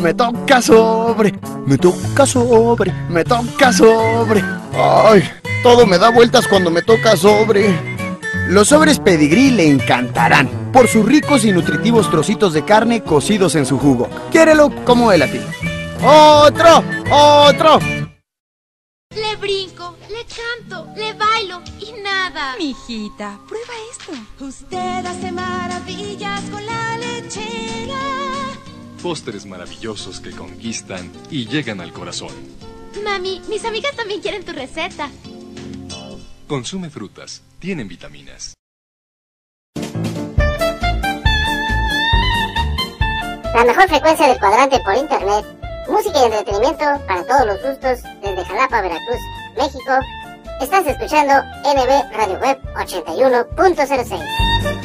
me toca sobre, me toca sobre, me toca sobre. Ay, todo me da vueltas cuando me toca sobre. Los sobres pedigrí le encantarán por sus ricos y nutritivos trocitos de carne cocidos en su jugo. Quiérelo como él a ti. ¡Otro! ¡Otro! Le brinco, le canto, le bailo y nada. Mijita, prueba esto. Usted hace maravillas con la lechera pósteres maravillosos que conquistan y llegan al corazón. Mami, mis amigas también quieren tu receta. Consume frutas, tienen vitaminas. La mejor frecuencia del cuadrante por internet, música y entretenimiento para todos los gustos desde Jalapa, Veracruz, México. Estás escuchando NB Radio Web 81.06.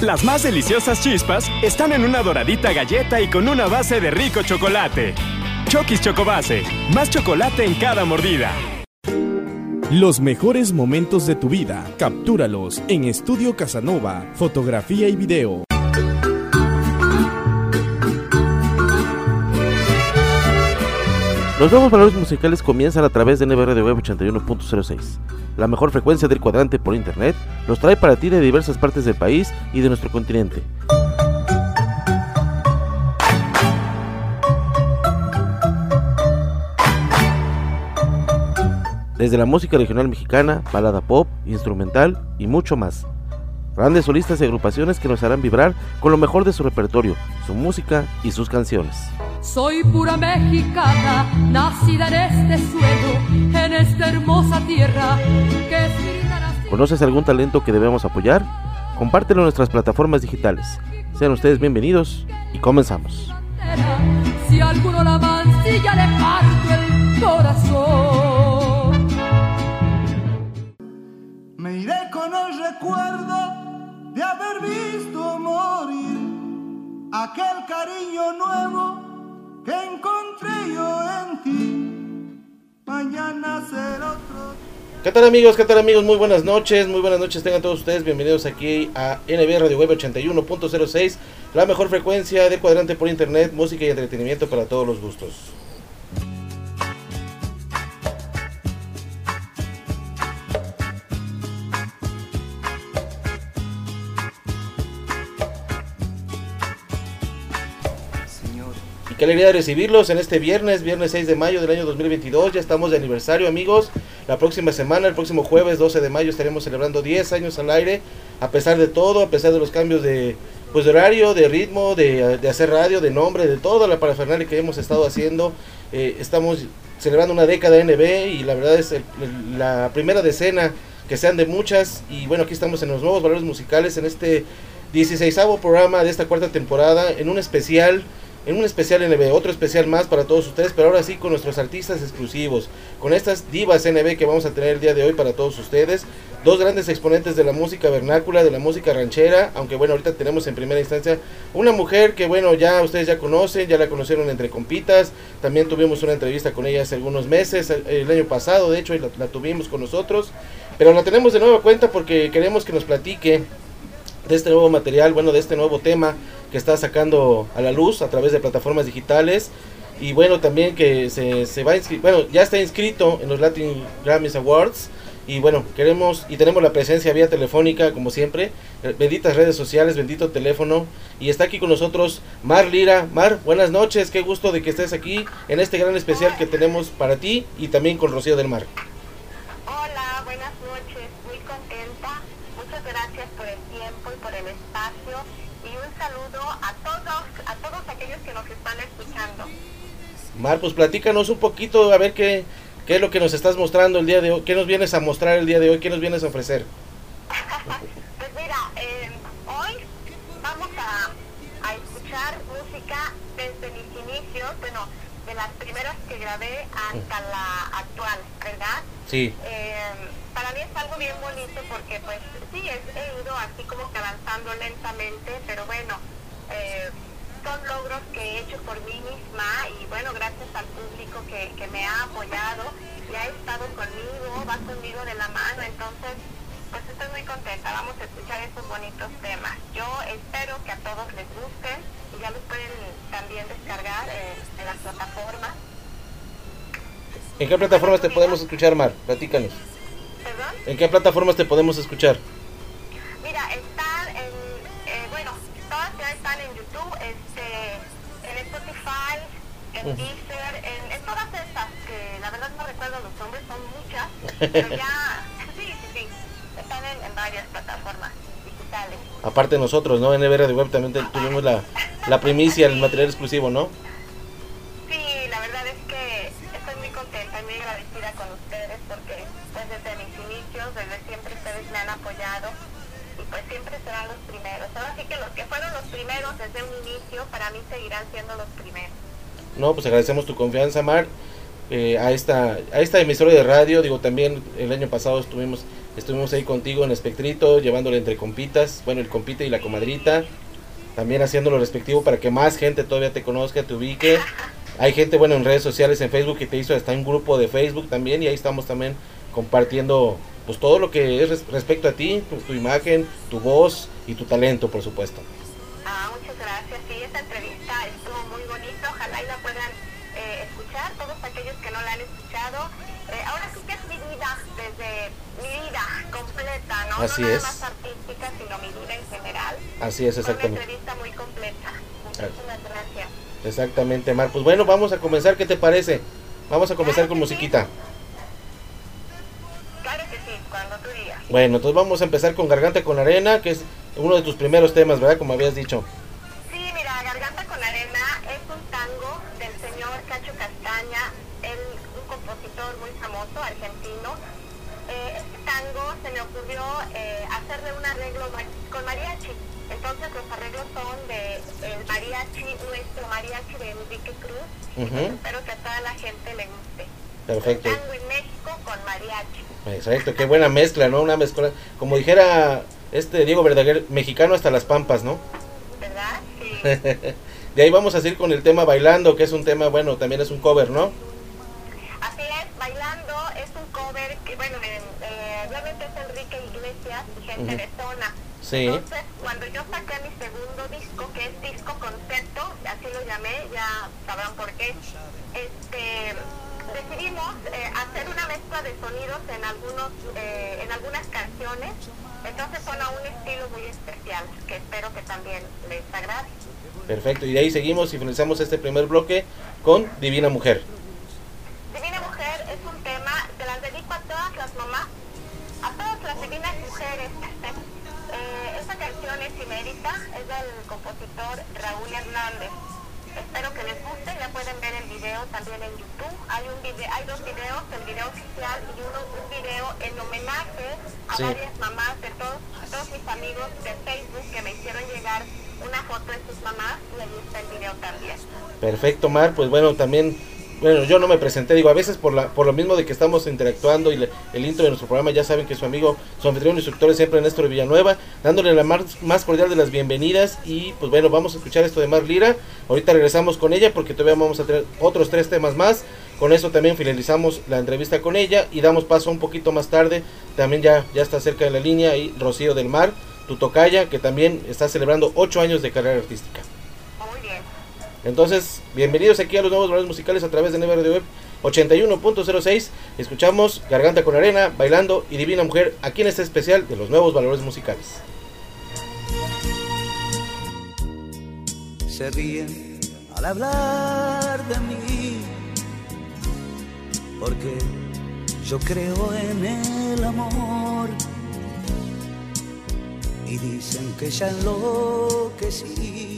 Las más deliciosas chispas están en una doradita galleta y con una base de rico chocolate. Chokis Chocobase, más chocolate en cada mordida. Los mejores momentos de tu vida, captúralos en Estudio Casanova, fotografía y video. Los nuevos valores musicales comienzan a través de NBR de Web 81.06. La mejor frecuencia del cuadrante por internet los trae para ti de diversas partes del país y de nuestro continente. Desde la música regional mexicana, balada pop, instrumental y mucho más. Grandes solistas y agrupaciones que nos harán vibrar con lo mejor de su repertorio, su música y sus canciones. Soy pura mexicana, nacida en este suelo, en esta hermosa tierra que es ¿Conoces algún talento que debemos apoyar? Compártelo en nuestras plataformas digitales. Sean ustedes bienvenidos y comenzamos. Si alguno la mancilla le parto el corazón. Me iré con el recuerdo de haber visto morir aquel cariño nuevo que encontré yo en ti. Mañana será otro. ¿Qué tal amigos? ¿Qué tal amigos? Muy buenas noches, muy buenas noches tengan todos ustedes, bienvenidos aquí a NB Radio Web 81.06, la mejor frecuencia de cuadrante por internet, música y entretenimiento para todos los gustos. Qué alegría de recibirlos en este viernes, viernes 6 de mayo del año 2022. Ya estamos de aniversario, amigos. La próxima semana, el próximo jueves 12 de mayo, estaremos celebrando 10 años al aire. A pesar de todo, a pesar de los cambios de, pues, de horario, de ritmo, de, hacer radio, de nombre, de toda la parafernalia que hemos estado haciendo. Eh, estamos celebrando una década de NB y la verdad es la primera decena que sean de muchas. Y bueno, aquí estamos en los nuevos valores musicales en este 16 programa de esta cuarta temporada, en un especial en un especial NB, otro especial más para todos ustedes, pero ahora sí con nuestros artistas exclusivos, con estas divas NB que vamos a tener el día de hoy para todos ustedes, dos grandes exponentes de la música vernácula, de la música ranchera, aunque bueno, ahorita tenemos en primera instancia una mujer que bueno, ya ustedes ya conocen, ya la conocieron entre compitas, también tuvimos una entrevista con ella hace algunos meses, el, año pasado de hecho, la, la tuvimos con nosotros, pero la tenemos de nueva cuenta porque queremos que nos platique de este nuevo material, bueno, de este nuevo tema que está sacando a la luz a través de plataformas digitales. Y bueno, también que se, se va bueno, ya está inscrito en los Latin Grammys Awards. Y bueno, queremos y tenemos la presencia vía telefónica, como siempre. Eh, benditas redes sociales, bendito teléfono. Y está aquí con nosotros Mar Lira. Mar, buenas noches, qué gusto de que estés aquí en este gran especial que tenemos para ti y también con Rocío del Mar. Hola, buenas noches, muy contenta. Muchas gracias por el tiempo y por el espacio saludo a todos, a todos aquellos que nos están escuchando. Mar, pues platícanos un poquito, a ver qué, qué es lo que nos estás mostrando el día de hoy, qué nos vienes a mostrar el día de hoy, qué nos vienes a ofrecer. pues mira, eh, hoy vamos a, a escuchar música desde mis inicios, bueno, de las primeras que grabé hasta la actual, ¿verdad? Sí. Eh, para mí es algo bien bonito porque pues sí, es- he ido así como que avanzando lentamente, pero bueno, eh, son logros que he hecho por mí misma y bueno, gracias al público que, que me ha apoyado y ha estado conmigo, va conmigo de la mano, entonces pues estoy muy contenta, vamos a escuchar esos bonitos temas. Yo espero que a todos les gusten y ya los pueden también descargar eh, en las plataformas. ¿En qué plataformas te podemos escuchar, Mar? Platícanos. ¿Perdón? ¿En qué plataformas te podemos escuchar? Mira, están en, eh, bueno, todas ya están en YouTube, en Spotify, en Ujú. Deezer, en, en todas estas, que la verdad no recuerdo los nombres, son muchas, pero ya, sí, sí, sí, están en, en varias plataformas digitales. Aparte de nosotros, ¿no? En Radio Web también tuvimos la, la primicia, el material exclusivo, ¿no? Primeros desde un inicio, para mí seguirán siendo los primeros. No, pues agradecemos tu confianza, Mar, eh, a esta a esta emisora de radio. Digo, también el año pasado estuvimos estuvimos ahí contigo en Espectrito, llevándole entre compitas, bueno, el compite y la comadrita. También haciendo lo respectivo para que más gente todavía te conozca, te ubique. Hay gente, bueno, en redes sociales, en Facebook, que te hizo hasta un grupo de Facebook también. Y ahí estamos también compartiendo pues todo lo que es res- respecto a ti, tu, tu imagen, tu voz y tu talento, por supuesto. Ah, muchas gracias. Sí, esta entrevista estuvo muy bonita. Ojalá y la puedan eh, escuchar todos aquellos que no la han escuchado. Eh, ahora sí que es mi vida, desde mi vida completa, ¿no? Así no nada es. más artística, sino mi vida en general. Así es, Fue exactamente. Una entrevista muy completa. Muchísimas gracias. Exactamente, Mar. Pues bueno, vamos a comenzar. ¿Qué te parece? Vamos a comenzar con musiquita. Claro que sí, cuando tú digas. Bueno, entonces vamos a empezar con Garganta con Arena, que es uno de tus primeros temas, ¿verdad? Como habías dicho. Sí, mira, Garganta con Arena es un tango del señor Cacho Castaña, él, un compositor muy famoso, argentino. Eh, este tango se me ocurrió eh, hacerle un arreglo con mariachi. Entonces los arreglos son de el mariachi, nuestro mariachi de Enrique Cruz. Espero que a toda la gente le guste. Perfecto. Tango en México con mariachi. Exacto, qué buena mezcla, ¿no? Una mezcla, como dijera este Diego Verdaguer, mexicano hasta las pampas, ¿no? ¿Verdad? Sí. de ahí vamos a seguir con el tema Bailando, que es un tema, bueno, también es un cover, ¿no? Así es, Bailando es un cover que, bueno, eh, eh, realmente es Enrique Iglesias y gente Ujú. de zona. Sí. Entonces, cuando yo saqué mi segundo disco, que es disco concepto, así lo llamé, ya sabrán por qué, este, decidimos eh, hacer una mezcla de sonidos en algunos, eh, en algunas canciones. Entonces son a un estilo muy especial, que espero que también les agrade. Perfecto, y de ahí seguimos y finalizamos este primer bloque con Divina Mujer. Divina Mujer es un tema que las dedico a todas las mamás, a todas las divinas mujeres. Eh, esta canción es inédita, es del compositor Raúl Hernández. También en YouTube. Hay un video, hay dos videos, el video oficial y uno, un video en homenaje a Sí. varias mamás de todos, todos mis amigos de Facebook que me hicieron llegar una foto de sus mamás y ahí está el video también. Perfecto, Mar, pues bueno, también, bueno, yo no me presenté, digo, a veces por la por lo mismo de que estamos interactuando y el intro de nuestro programa, ya saben que su amigo, su anfitrión instructor es siempre Néstor Villanueva, dándole la más, más cordial de las bienvenidas y pues bueno, vamos a escuchar esto de Mar Lira, ahorita regresamos con ella porque todavía vamos a tener otros tres temas más, con eso también finalizamos la entrevista con ella y damos paso un poquito más tarde, también ya, ya está cerca de la línea y Rocío del Mar, tu tocaya, que también está celebrando ocho años de carrera artística. Entonces, bienvenidos aquí a los nuevos valores musicales a través de Neva Radio Web 81.06. Escuchamos Garganta con Arena, Bailando y Divina Mujer aquí en este especial de los nuevos valores musicales. se ríen al hablar de mí, porque yo creo en el amor y dicen que ya enloquecí.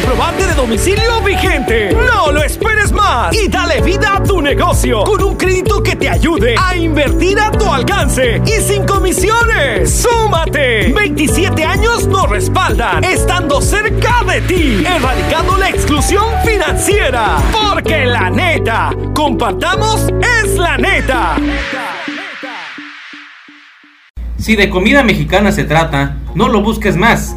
comprobante de domicilio vigente. No lo esperes más y dale vida a tu negocio con un crédito que te ayude a invertir a tu alcance y sin comisiones. ¡Súmate! 27 años nos respaldan, estando cerca de ti, erradicando la exclusión financiera. Porque la neta, compartamos es la neta. Si de comida mexicana se trata, no lo busques más.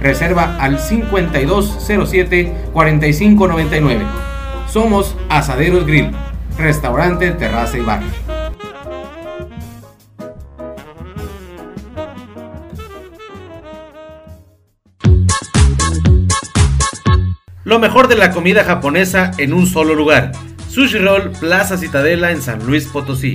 Reserva al 5207-4599. Somos Asaderos Grill, restaurante, terraza y bar. Lo mejor de la comida japonesa en un solo lugar. Sushi Roll Plaza Citadela en San Luis Potosí.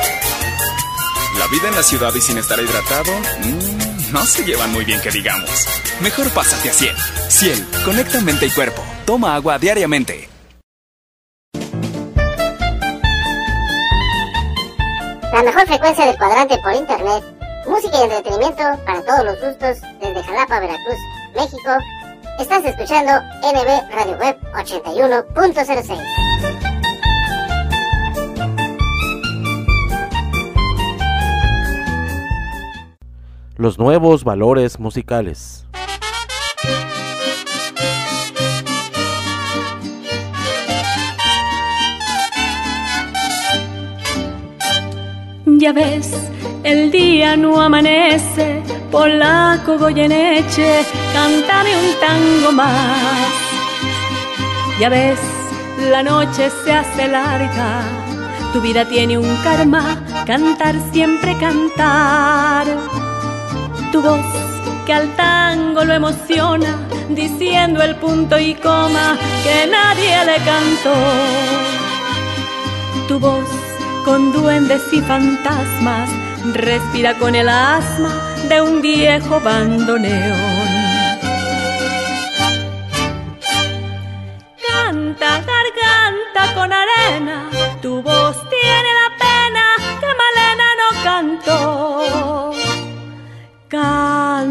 La vida en la ciudad y sin estar hidratado, mmm, no se llevan muy bien que digamos. Mejor pásate a Ciel. Ciel, conecta mente y cuerpo. Toma agua diariamente. La mejor frecuencia del cuadrante por internet. Música y entretenimiento para todos los gustos desde Jalapa, Veracruz, México. Estás escuchando NB Radio Web 81.06. Los nuevos valores musicales. Ya ves, el día no amanece, polaco Goyeneche, cántame un tango más. Ya ves, la noche se hace larga, tu vida tiene un karma, cantar siempre cantar. Tu voz que al tango lo emociona, diciendo el punto y coma que nadie le cantó. Tu voz con duendes y fantasmas, respira con el asma de un viejo bandoneón. Canta, garganta con arena, tu voz tiene la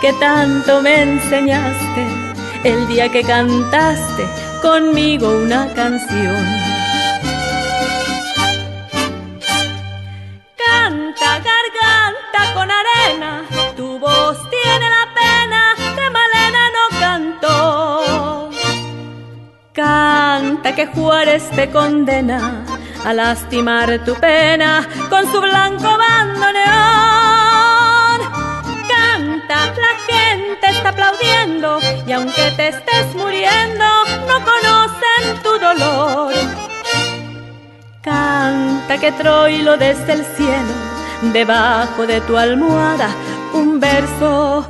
que tanto me enseñaste el día que cantaste conmigo una canción. Canta garganta con arena, tu voz tiene la pena que Malena no cantó. Canta que Juárez te condena a lastimar tu pena con su blanco bandoneón. Está aplaudiendo y aunque te estés muriendo, no conocen tu dolor. Canta que Troilo desde el cielo, debajo de tu almohada, un verso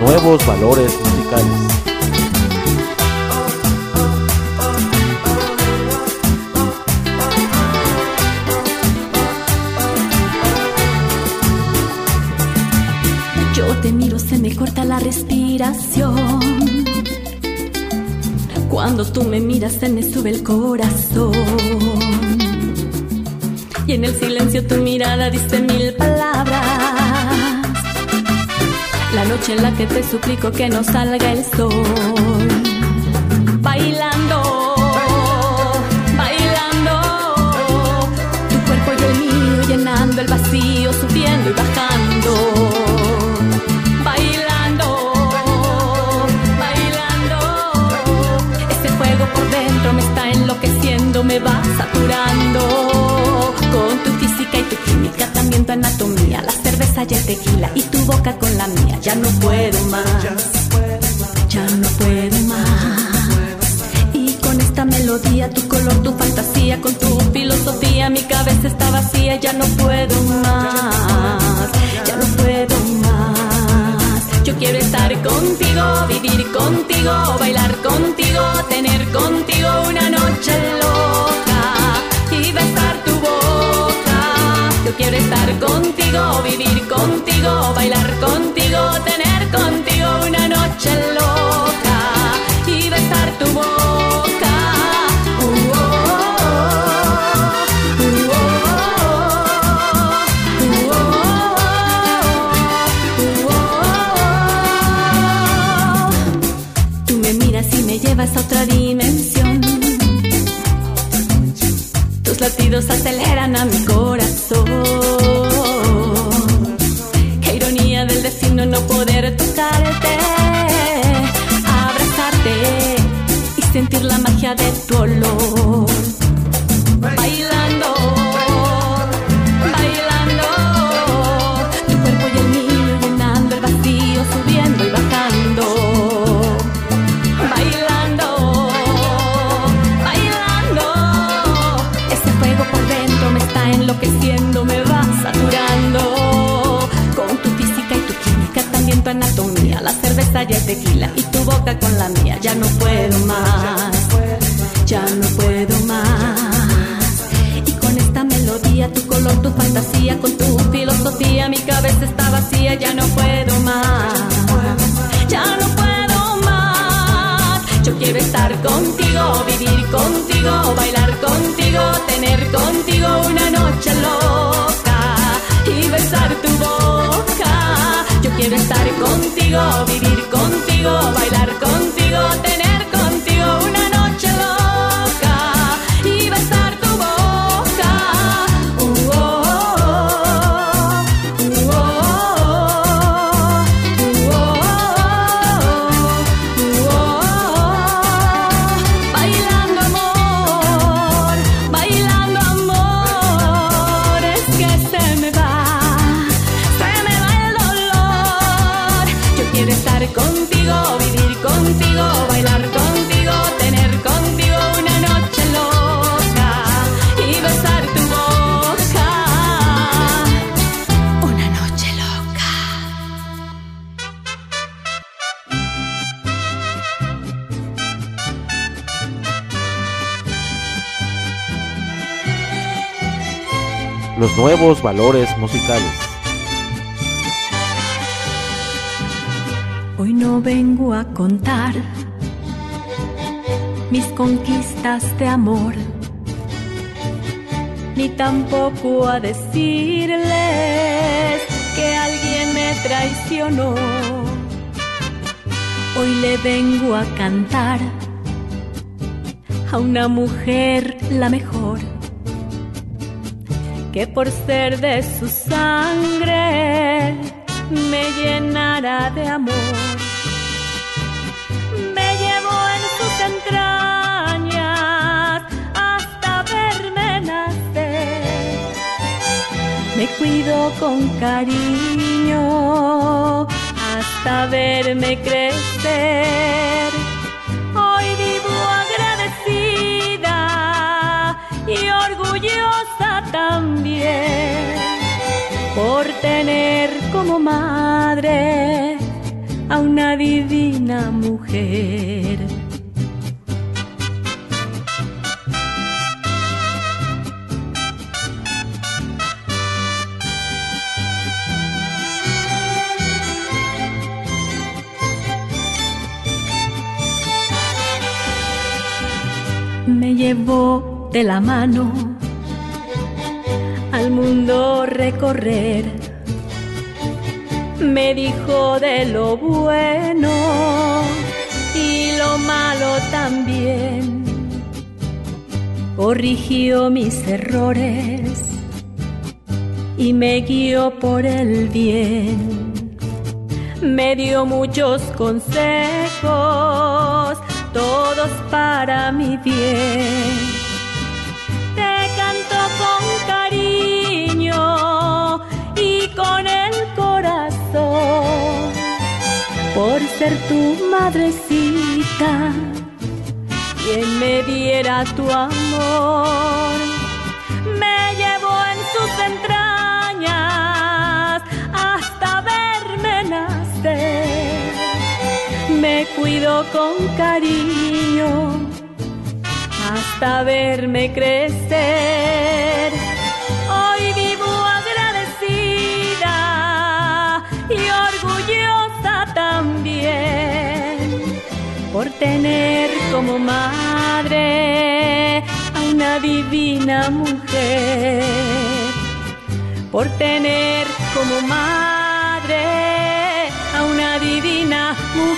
nuevos valores musicales. Yo te miro, se me corta la respiración. Cuando tú me miras, se me sube el corazón. Y en el silencio tu mirada dice mil palabras. La noche en la que te suplico que no salga el sol. Bailando, bailando. Tu cuerpo y el mío llenando el vacío, subiendo y bajando. Bailando, bailando. Ese fuego por dentro me está enloqueciendo, me va saturando. Con tu física y tu química, también tu anatomía, la cerveza y el tequila y tu boca con la mía. Ya no puedo más, ya no puedo más. Y con esta melodía, tu color, tu fantasía, con tu filosofía, mi cabeza está vacía. Ya no puedo más, ya no puedo más. Yo quiero estar contigo, vivir contigo, bailar contigo, tener contigo una noche loca y besar. Yo quiero estar contigo, vivir contigo, bailar contigo, tener contigo una noche loca y besar tu boca. Tú me miras y me llevas a otra dimensión. Tus latidos aceleran a mi corazón. De tu olor. Bailando, bailando, tu cuerpo y el mío llenando el vacío, subiendo y bajando. Bailando, bailando, ese fuego por dentro me está enloqueciendo, me va saturando. Con tu física y tu química, también tu anatomía, la cerveza y el tequila y tu boca con la mía. Ya no puedo más, ya no puedo más. Y con esta melodía, tu color, tu fantasía, con tu filosofía, mi cabeza está vacía. Ya no puedo más, ya no puedo más. Yo quiero estar contigo, vivir contigo, bailar contigo, tener contigo una noche loca y besar tu boca. Yo quiero estar contigo, vivir contigo, bailar contigo, nuevos valores musicales. Hoy no vengo a contar mis conquistas de amor, ni tampoco a decirles que alguien me traicionó. Hoy le vengo a cantar a una mujer la mejor, que por ser de su sangre me llenará de amor. Me llevó en sus entrañas hasta verme nacer. Me cuidó con cariño hasta verme crecer. Por tener como madre a una divina mujer. Me llevó de la mano mundo recorrer. Me dijo de lo bueno y lo malo también. Corrigió mis errores y me guió por el bien. Me dio muchos consejos, todos para mi bien por ser tu madrecita quien me diera tu amor me llevó en sus entrañas hasta verme nacer me cuidó con cariño hasta verme crecer. Tener como madre a una divina mujer, por tener como madre a una divina mujer.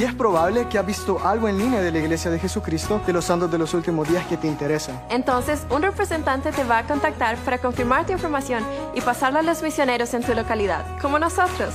Y es probable que has visto algo en línea de la Iglesia de Jesucristo de los Santos de los Últimos Días que te interesa. Entonces, un representante te va a contactar para confirmar tu información y pasarla a los misioneros en tu localidad, como nosotros.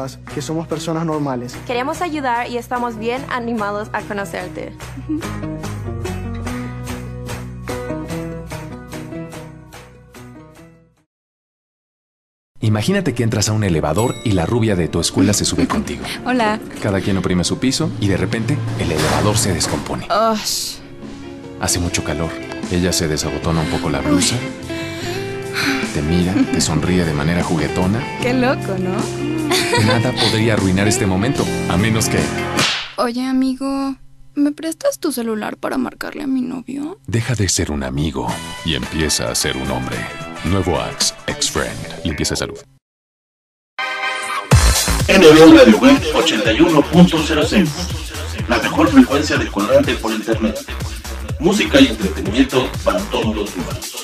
que somos personas normales. Queremos ayudar y estamos bien animados a conocerte. Imagínate que entras a un elevador y la rubia de tu escuela se sube contigo. Hola. Cada quien oprime su piso y de repente el elevador se descompone. Hace mucho calor. Ella se desabotona un poco la blusa. Te mira, te sonríe de manera juguetona. Qué loco, ¿no? Nada podría arruinar este momento, a menos que... Oye, amigo, ¿me prestas tu celular para marcarle a mi novio? Deja de ser un amigo y empieza a ser un hombre. Nuevo Axe, ex-friend. Limpieza de salud. NB Radio Web 81.06. La mejor frecuencia de colorante por internet. Música y entretenimiento para todos los humanos.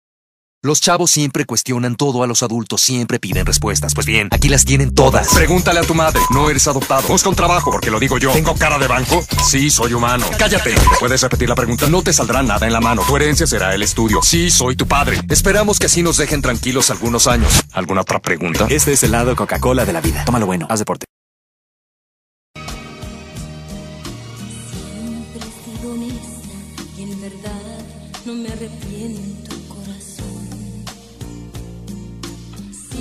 Los chavos siempre cuestionan todo a los adultos, siempre piden respuestas. Pues bien, aquí las tienen todas. Pregúntale a tu madre. No eres adoptado. Busca un trabajo, porque lo digo yo. ¿Tengo cara de banco? Sí, soy humano. Cállate. ¿Puedes repetir la pregunta? No te saldrá nada en la mano. Tu herencia será el estudio. Sí, soy tu padre. Esperamos que así nos dejen tranquilos algunos años. ¿Alguna otra pregunta? Este es el lado Coca-Cola de la vida. Tómalo bueno. Haz deporte. Siempre he sido honesta y en verdad no me arrepiento, corazón.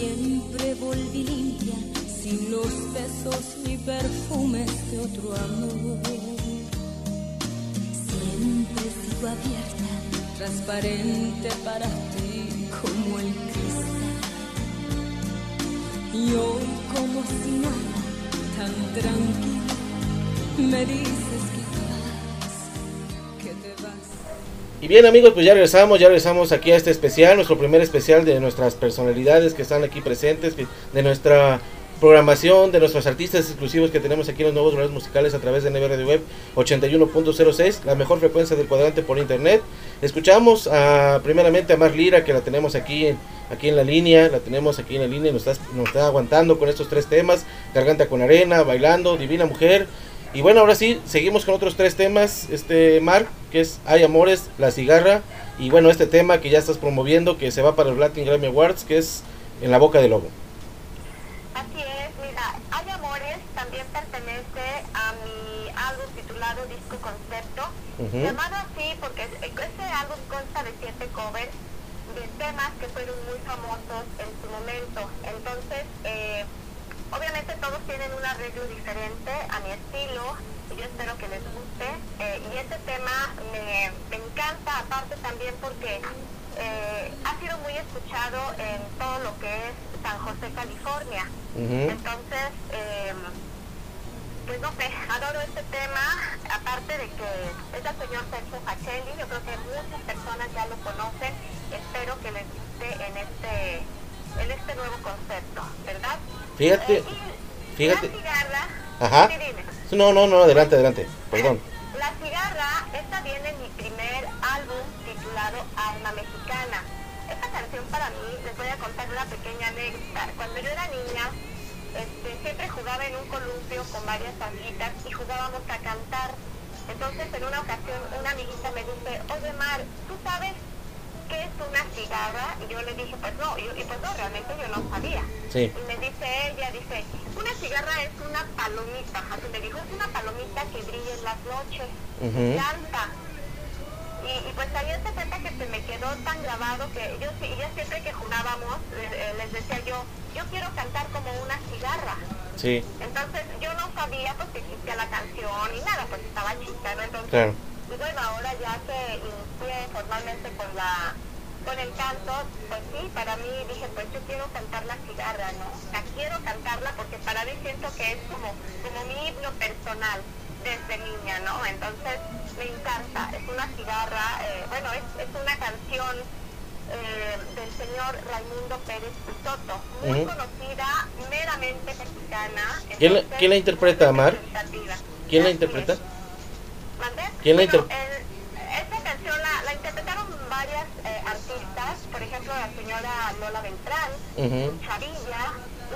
Siempre volví limpia, sin los besos ni perfumes de otro amor. Siempre sigo abierta, transparente para ti como el cristal. Y hoy como si nada, tan tranquila, me dices Y bien amigos, pues ya regresamos, ya regresamos aquí a este especial, nuestro primer especial de nuestras personalidades que están aquí presentes, de nuestra programación, de nuestros artistas exclusivos que tenemos aquí en los nuevos horarios musicales a través de NB Radio Web 81.06, la mejor frecuencia del cuadrante por internet. Escuchamos a, primeramente a Mar Lira, que la tenemos aquí en, aquí en la línea, la tenemos aquí en la línea y nos está, nos está aguantando con estos tres temas, Garganta con Arena, Bailando, Divina Mujer. Y bueno, ahora sí, seguimos con otros tres temas, este Mar, que es Hay Amores, La Cigarra, y bueno, este tema que ya estás promoviendo, que se va para los Latin Grammy Awards, que es En la Boca del Lobo. Así es, mira, Hay Amores también pertenece a mi álbum titulado Disco Concepto, Ujú. llamado así porque es- este álbum consta de siete covers de temas que fueron muy famosos en su momento. Entonces, eh, obviamente todos tienen un arreglo diferente a mi estilo y yo espero que les guste. Eh, y este tema me, me encanta, aparte también porque eh, ha sido muy escuchado en todo lo que es San José, California. Entonces, eh, pues no sé, adoro este tema, aparte de que es el señor Sergio Facelli, yo creo que muchas personas ya lo conocen, espero que les guste en este, en este nuevo concepto, ¿verdad? Fíjate, Eh, fíjate. La cigarra, Ajá. sí. No, no, no, adelante, adelante, perdón. La cigarra, esta viene en mi primer álbum titulado Alma Mexicana. Esta canción para mí, les voy a contar una pequeña anécdota. Cuando yo era niña, este, siempre jugaba en un columpio con varias amiguitas y jugábamos a cantar. Entonces en una ocasión una amiguita me dice, oye Mar, ¿tú sabes qué es una cigarra? Y yo le dije, pues no, y, y pues no, realmente yo no sabía. Sí. Y me dice ella, dice, una cigarra es una palomita, así me dijo, es una palomita que brilla en las noches, canta. Y, y pues ahí se cuenta que se me quedó tan grabado que yo, yo siempre que jugábamos eh, les decía yo, yo quiero cantar como una cigarra. Sí, Entonces yo no sabía pues que existía la canción y nada, pues estaba chica, ¿no? Entonces, Claro. Y bueno, ahora ya que inicié formalmente con la con el canto, pues sí, para mí dije, pues yo quiero cantar la cigarra, ¿no? La quiero cantarla porque para mí siento que es como, como mi himno personal desde niña, ¿no? Entonces me encanta, es una cigarra, eh, bueno, es, es una canción eh, del señor Raimundo Pérez Soto, muy conocida, meramente mexicana. ¿Quién la, quién la interpreta, Mar? representativa. ¿Quién la interpreta? ¿Quién la Bueno, inter- el- esta canción la, la interpretaron varias eh, artistas, por ejemplo la señora Lola Beltrán, Ujú. Chavilla,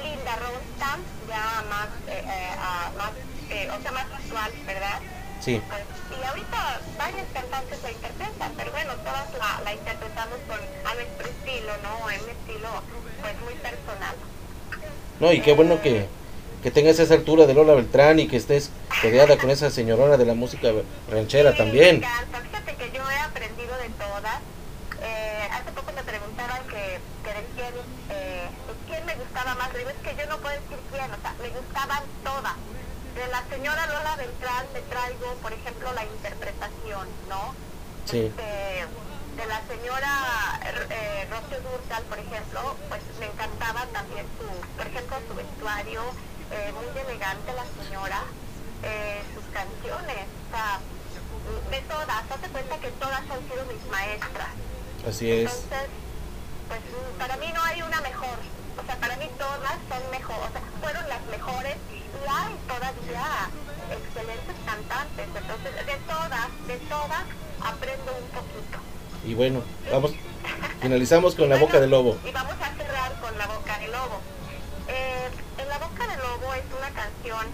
Linda Ronstadt, ya más, eh, eh, más eh, o sea, más actual, ¿verdad? Sí. Pues, y ahorita varias cantantes la interpretan, pero bueno, todas la, la interpretamos con, a nuestro estilo, ¿no? En un estilo pues muy personal. No, y qué bueno que, que tengas esa altura de Lola Beltrán y que estés rodeada con esa señorona de la música ranchera también. Me encanta. Fíjate que yo he aprendido de todas. Eh, hace poco me preguntaban que, que de quién, eh, de quién me gustaba más. Digo, es que yo no puedo decir quién, o sea, me gustaban todas. De la señora Lola Beltrán me traigo, por ejemplo, la interpretación, ¿no? Sí. De, de la señora eh, Rocío Durcal, por ejemplo, pues me encantaba también su, por ejemplo, su vestuario, eh, muy elegante la señora, eh, sus canciones, o sea, de todas, hazte cuenta que todas han sido mis maestras. Así es. Entonces, pues para mí no hay una mejor, o sea, para mí todas son mejor, o sea, fueron las mejores y hay todavía excelentes cantantes, entonces de todas, de todas aprendo un poquito. Y bueno, vamos, finalizamos con La Boca del Lobo. Y vamos a cerrar con La Boca del Lobo. Eh, en La Boca del Lobo es una canción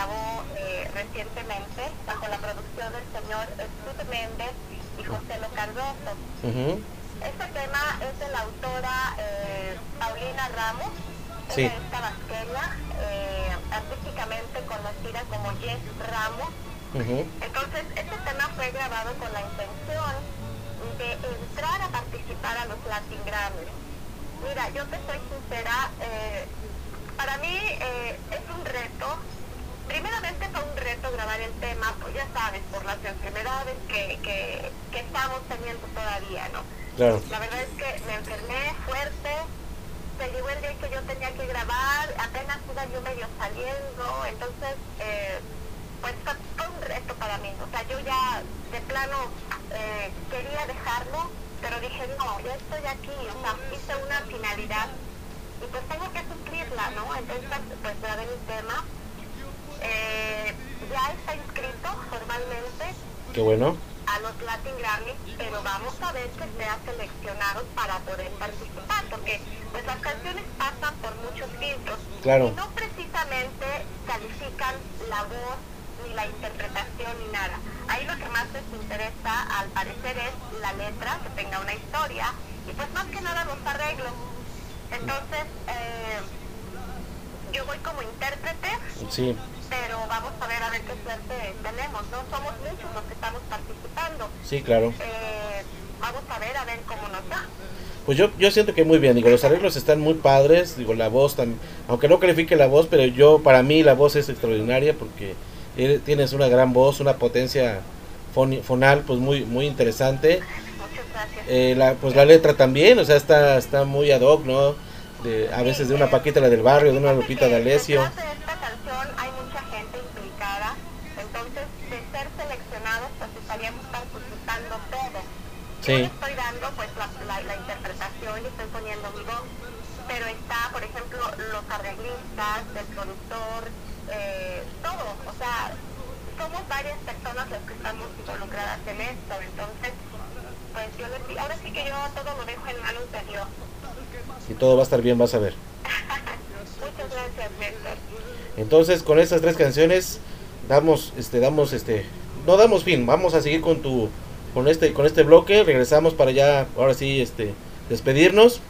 grabó eh, recientemente bajo la producción del señor Jesús Méndez y José Lo Cardoso. Este tema es de la autora eh, Paulina Ramos, Sí. es tabasqueña, eh, artísticamente conocida como Jess Ramos. Entonces, este tema fue grabado con la intención de entrar a participar a los Latin Grammys. Mira, yo te soy sincera, eh, para mí eh, es un reto. Primeramente fue un reto grabar el tema, pues ya sabes, por las enfermedades que, que, que estamos teniendo todavía, ¿no? Claro. La verdad es que me enfermé fuerte, se llegó el día que yo tenía que grabar, apenas iba yo medio saliendo, entonces eh, pues fue, fue un reto para mí. O sea, yo ya de plano eh, quería dejarlo, pero dije, no, ya estoy aquí, o sea, hice una finalidad y pues tengo que cumplirla, ¿no? Entonces, pues grabé mi tema. Eh, ya está inscrito formalmente Qué bueno. a los Latin Grammys, pero vamos a ver que sea seleccionado para poder participar, porque pues las canciones pasan por muchos filtros Claro. y no precisamente califican la voz ni la interpretación ni nada. Ahí lo que más les interesa al parecer es la letra, que tenga una historia y pues más que nada los arreglos. Entonces, eh, yo voy como intérprete, Sí. Pero vamos a ver a ver qué suerte tenemos, ¿no? Somos muchos los que estamos participando. Sí, claro. Eh, vamos a ver a ver cómo nos va. Pues yo, yo siento que muy bien, digo, los arreglos están muy padres, digo, la voz también, aunque no califique la voz, pero yo, para mí la voz es extraordinaria porque tienes una gran voz, una potencia foni- fonal, pues muy, muy interesante. Eh, la, pues la letra también, o sea, está, está muy ad hoc, ¿no? De, a veces de una Paquita la del barrio, de una Lupita D'Alessio. De esta canción hay Yo le estoy dando pues la, la, la interpretación y estoy poniendo mi voz, pero está por ejemplo los arreglistas, el productor, eh, todo, o sea, somos varias personas las que estamos involucradas en esto, entonces pues yo les digo, ahora sí que yo todo lo dejo en manos de Dios. y todo va a estar bien, vas a ver. Muchas gracias, Néstor. Entonces, con estas tres canciones damos este damos este no damos fin, vamos a seguir con tu con este con este bloque, regresamos para ya ahora sí este despedirnos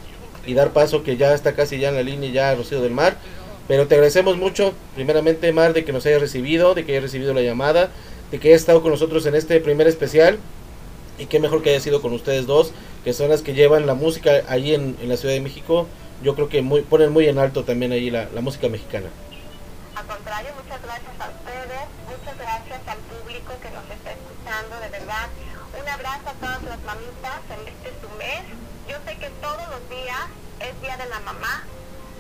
y dar paso que ya está casi ya en la línea ya Rocío del Mar, pero te agradecemos mucho primeramente Mar de que nos hayas recibido, de que hayas recibido la llamada, de que hayas estado con nosotros en este primer especial y qué mejor que haya sido con ustedes dos, que son las que llevan la música ahí en, en la Ciudad de México. Yo creo que muy, ponen muy en alto también ahí la, la música mexicana. Al contrario, de la Mamá,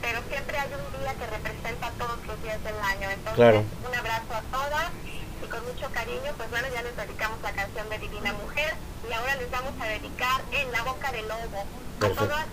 pero siempre hay un día que representa todos los días del año. Entonces, Claro. un abrazo a todas y con mucho cariño, pues bueno, ya les dedicamos la canción de Divina Mujer y ahora les vamos a dedicar En la Boca del Lobo. A todas,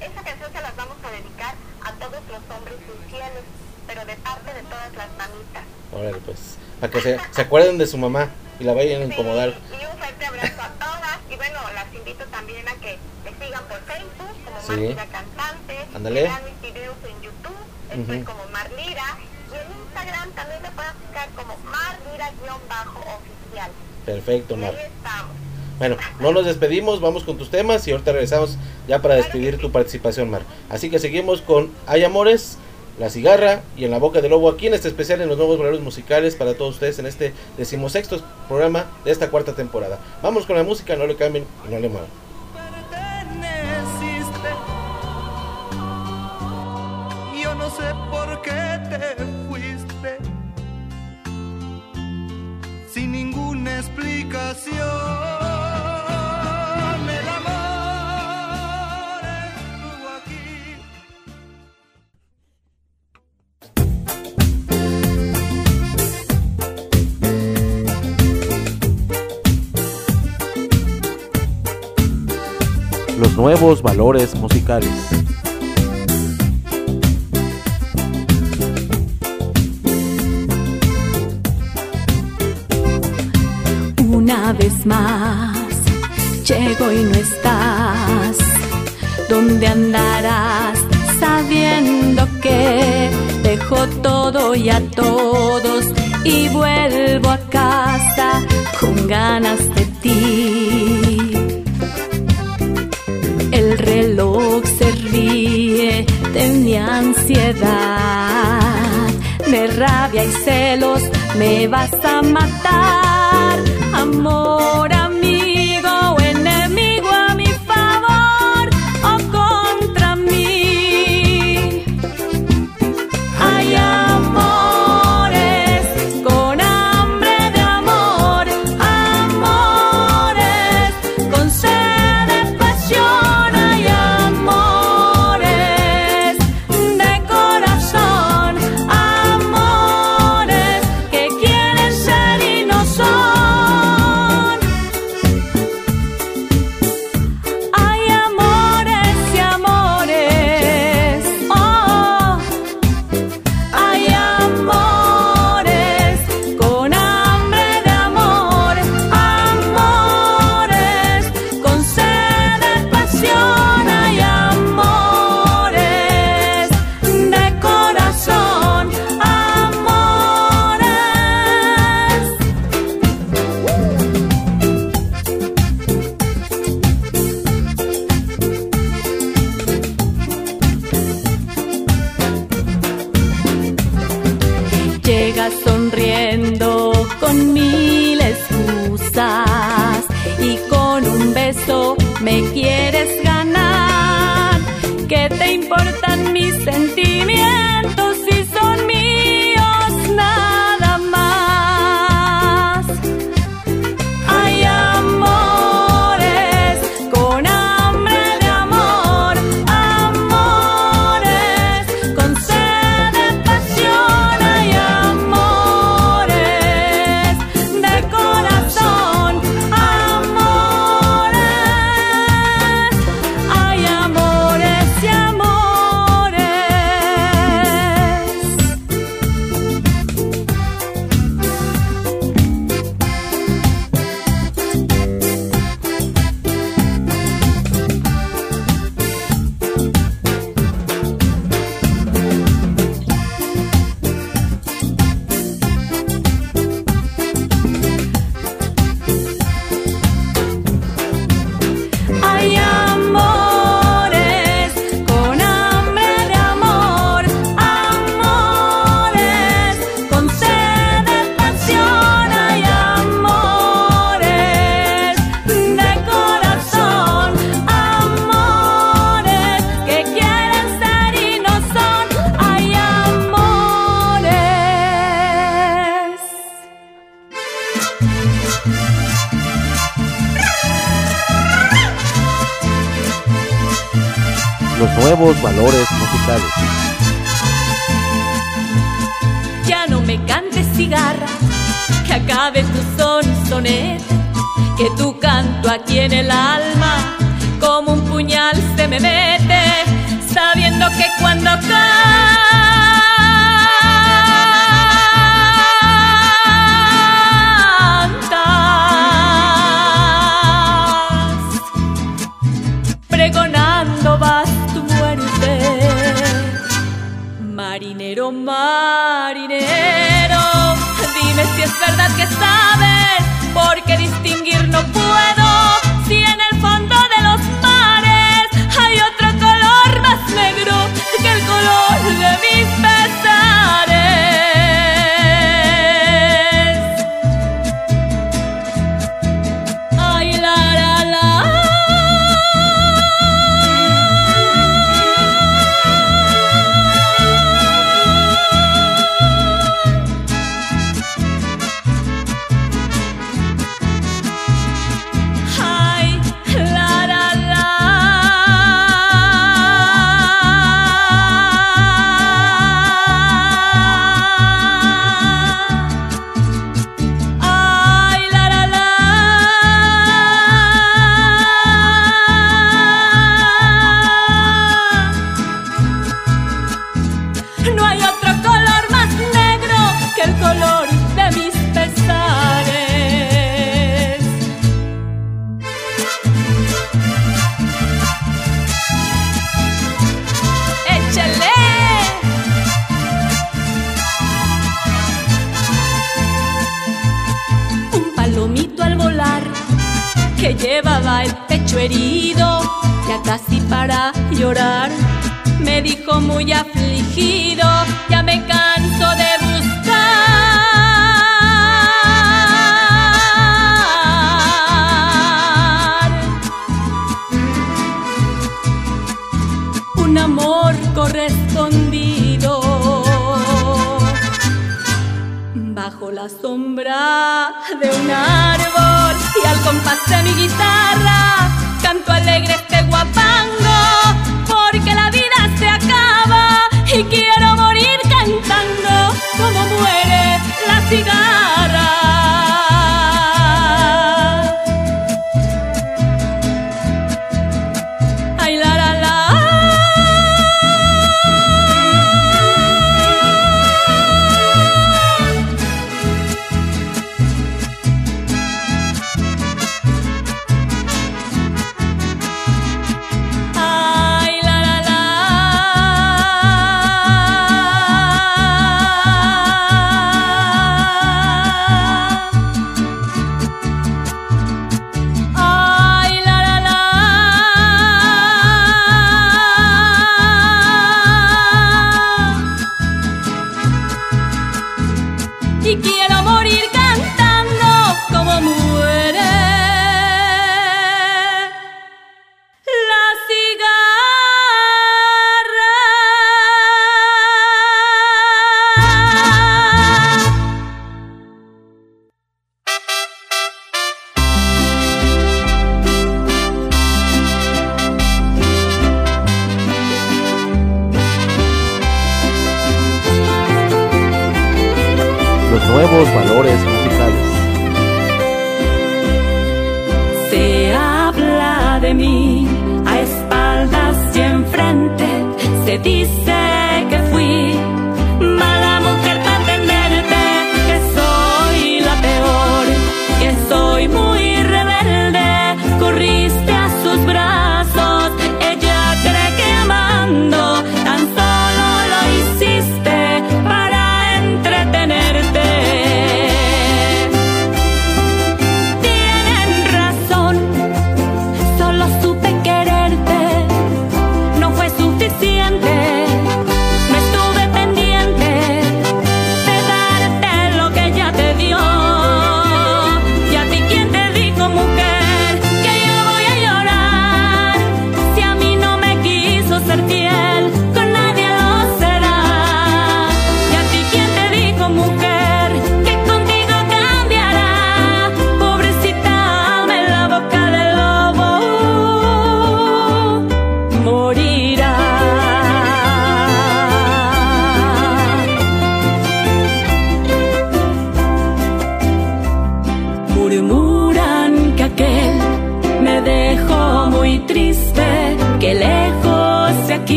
esa canción se las vamos a dedicar a todos los hombres infieles, pero de parte de todas las mamitas. Órale, pues, para que se, se acuerden de su mamá y la vayan a incomodar. Y un fuerte abrazo a todas. Y bueno, las invito también a que sigan por Facebook como Sí. Marlira Cantante. Vean mis videos en YouTube. Estoy Ujú. como Marlira. Y en Instagram también me pueden buscar como Marlira-oficial. Perfecto, Mar. ahí estamos. Bueno, no nos despedimos, vamos con tus temas y ahorita regresamos ya para despedir tu participación, Mar. Así que seguimos con Hay Amores, La Cigarra y En la Boca del Lobo aquí en este especial en los nuevos valores musicales para todos ustedes en este decimosexto programa de esta cuarta temporada. Vamos con la música, no le cambien y no le muevan. sé por qué te fuiste. Sin ninguna explicación. El amor estuvo aquí. Los nuevos valores musicales. más. Llego y no estás. ¿Dónde andarás? Sabiendo que dejo todo y a todos y vuelvo a casa con ganas de ti. El reloj se ríe de mi ansiedad, de rabia y celos me vas a matar. amor.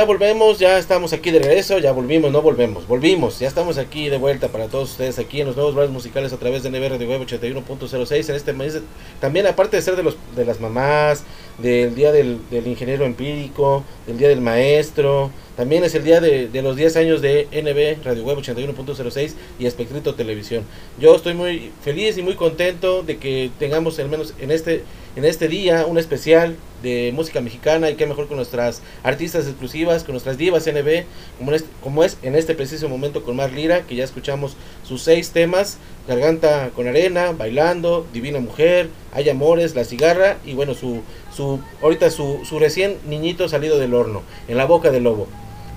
ya volvemos, ya estamos aquí de regreso, ya volvimos, no volvemos, volvimos, ya estamos aquí de vuelta para todos ustedes aquí en los nuevos bares musicales a través de NBR de Web 81.06 en este mes. También aparte de ser de, los, de las mamás, del día del, ingeniero empírico, del día del maestro, también es el día de, los 10 años de NB Radio Web 81.06 y Espectrito Televisión. Yo estoy muy feliz y muy contento de que tengamos al menos en este, en este día un especial de música mexicana y qué mejor con nuestras artistas exclusivas, con nuestras divas NB, como, este- como es en este preciso momento con Mar Lira, que ya escuchamos sus seis temas, Garganta con Arena, Bailando, Divina Mujer, Hay Amores, La Cigarra y bueno, su, su ahorita su, su recién niñito salido del horno, en la boca del lobo.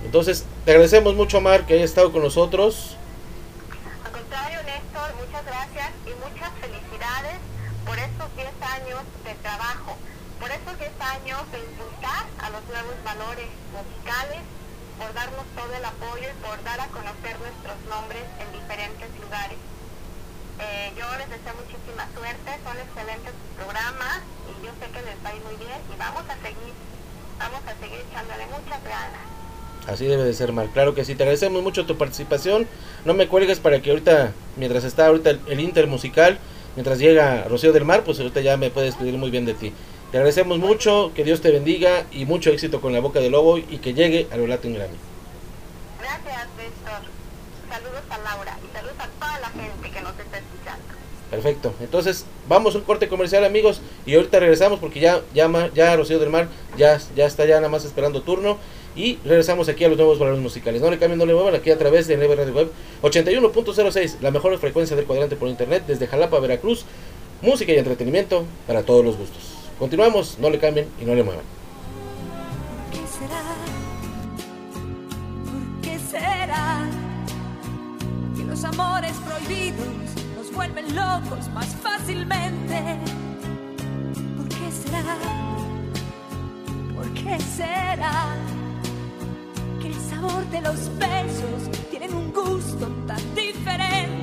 Entonces, te agradecemos mucho, Mar, que haya estado con nosotros. Al contrario, Néstor, muchas gracias y muchas felicidades por estos 10 años de trabajo, por estos 10 años de a los nuevos valores musicales, por darnos todo el apoyo y por dar a conocer nuestros nombres en diferentes lugares. Eh, yo les deseo muchísima suerte, son excelentes programas y yo sé que les va a ir muy bien y vamos a seguir, vamos a seguir echándole muchas ganas. Así debe de ser, Mar. Claro que sí. Te agradecemos mucho tu participación. No me cuelgues para que ahorita, mientras está ahorita el, el Inter musical, mientras llega Rocío del Mar, pues ahorita ya me puedes pedir muy bien de ti. Te agradecemos mucho, que Dios te bendiga y mucho éxito con la boca del lobo y que llegue a los Latin Grammy. Gracias, Néstor. Saludos a Laura y saludos a toda la gente que nos está escuchando. Perfecto. Entonces, vamos a un corte comercial, amigos, y ahorita regresamos porque ya ya, ya Rocío del Mar ya, ya está ya nada más esperando turno y regresamos aquí a los nuevos valores musicales. No le cambien, no le muevan aquí a través de NB Radio Web 81.06, la mejor frecuencia del cuadrante por internet desde Jalapa, Veracruz. Música y entretenimiento para todos los gustos. Continuamos, no le cambien y no le muevan. ¿Qué será? ¿Por qué será que los amores prohibidos nos vuelven locos más fácilmente? ¿Por qué será? ¿Por qué será que el sabor de los besos tienen un gusto tan diferente?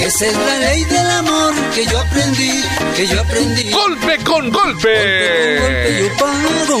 Esa es la ley del amor que yo aprendí, que yo aprendí. Golpe con golpe. Golpe yo pago,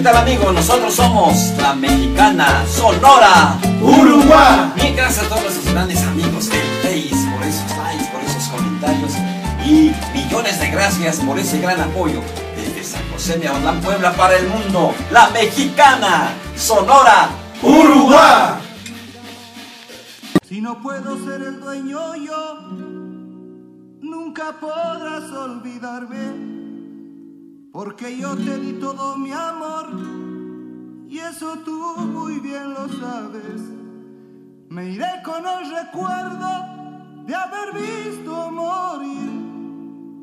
¿Qué tal amigos? Nosotros somos la mexicana Sonora Uruguay. Bien, gracias a todos nuestros grandes amigos del Face por esos likes, por esos comentarios y millones de gracias por ese gran apoyo desde San José de Aguadán, Puebla para el mundo. La mexicana Sonora Uruguay. Si no puedo ser el dueño yo, nunca podrás olvidarme. Porque yo te di todo mi amor y eso tú muy bien lo sabes. Me iré con el recuerdo de haber visto morir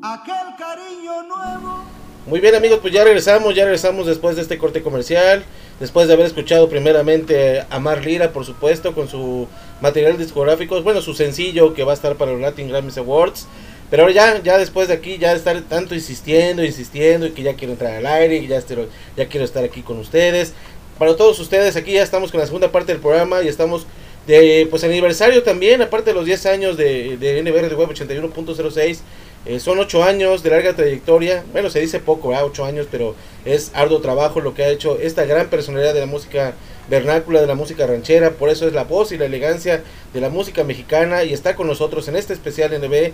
aquel cariño nuevo. Muy bien amigos, pues ya regresamos, ya regresamos después de este corte comercial, después de haber escuchado primeramente a Mar Lira, por supuesto, con su material discográfico, bueno, su sencillo que va a estar para los Latin Grammys Awards, pero ya, ya después de aquí, ya estar tanto insistiendo, insistiendo, y que ya quiero entrar al aire, y ya, estoy- ya quiero estar aquí con ustedes, para todos ustedes, aquí ya estamos con la segunda parte del programa, y estamos de, pues aniversario también, aparte de los 10 años de, de NBR de Web 81.06, Eh, son ocho años de larga trayectoria. Bueno, se dice poco, ¿verdad? ocho años, pero es arduo trabajo lo que ha hecho esta gran personalidad de la música vernácula, de la música ranchera. Por eso es la voz y la elegancia de la música mexicana y está con nosotros en este especial NB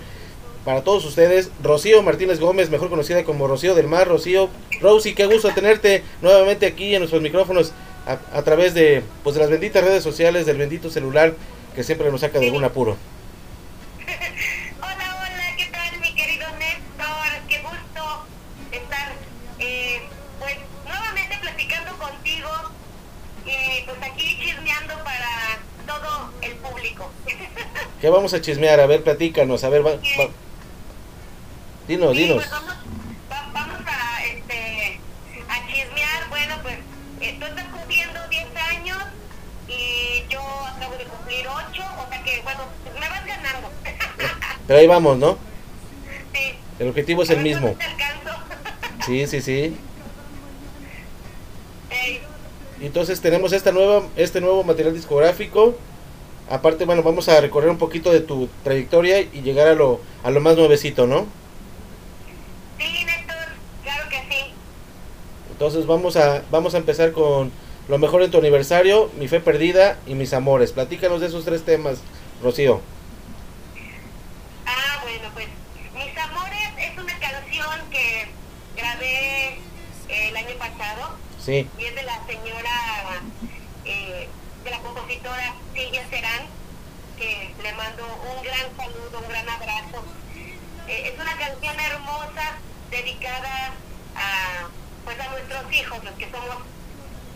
para todos ustedes, Rocío Martínez Gómez, mejor conocida como Rocío del Mar. Rocío, Rosy, qué gusto tenerte nuevamente aquí en nuestros micrófonos a, a través de, pues, de las benditas redes sociales, del bendito celular que siempre nos saca de algún apuro. Hola, hola, ¿qué tal mi querido Néstor? Qué gusto estar eh, pues nuevamente platicando contigo y pues aquí chismeando para todo el público. ¿Qué vamos a chismear? A ver, platícanos, a ver, va, va. Dinos, Sí, dinos. pues vamos, va- vamos a, este, a chismear. Bueno, pues eh, tú estás cumpliendo 10 años y yo acabo de cumplir 8, o sea que, bueno, me vas ganando. Pero ahí vamos, ¿no? Sí. El objetivo es el mismo. Te. Sí, sí, sí. Entonces tenemos esta nueva, este nuevo material discográfico. Aparte, bueno, vamos a recorrer un poquito de tu trayectoria y llegar a lo, a lo más nuevecito, ¿no? Sí, Néstor, claro que sí. Entonces vamos a, vamos a empezar con lo mejor en tu aniversario, mi fe perdida y mis amores. Platícanos de esos tres temas, Rocío. Ah, bueno, pues Mis Amores es una canción que grabé eh, el año pasado Sí. y es de la señora, eh, de la compositora Silvia Serán, que le mando un gran saludo, un gran abrazo. Eh, es una canción hermosa dedicada a, pues a nuestros hijos, los que somos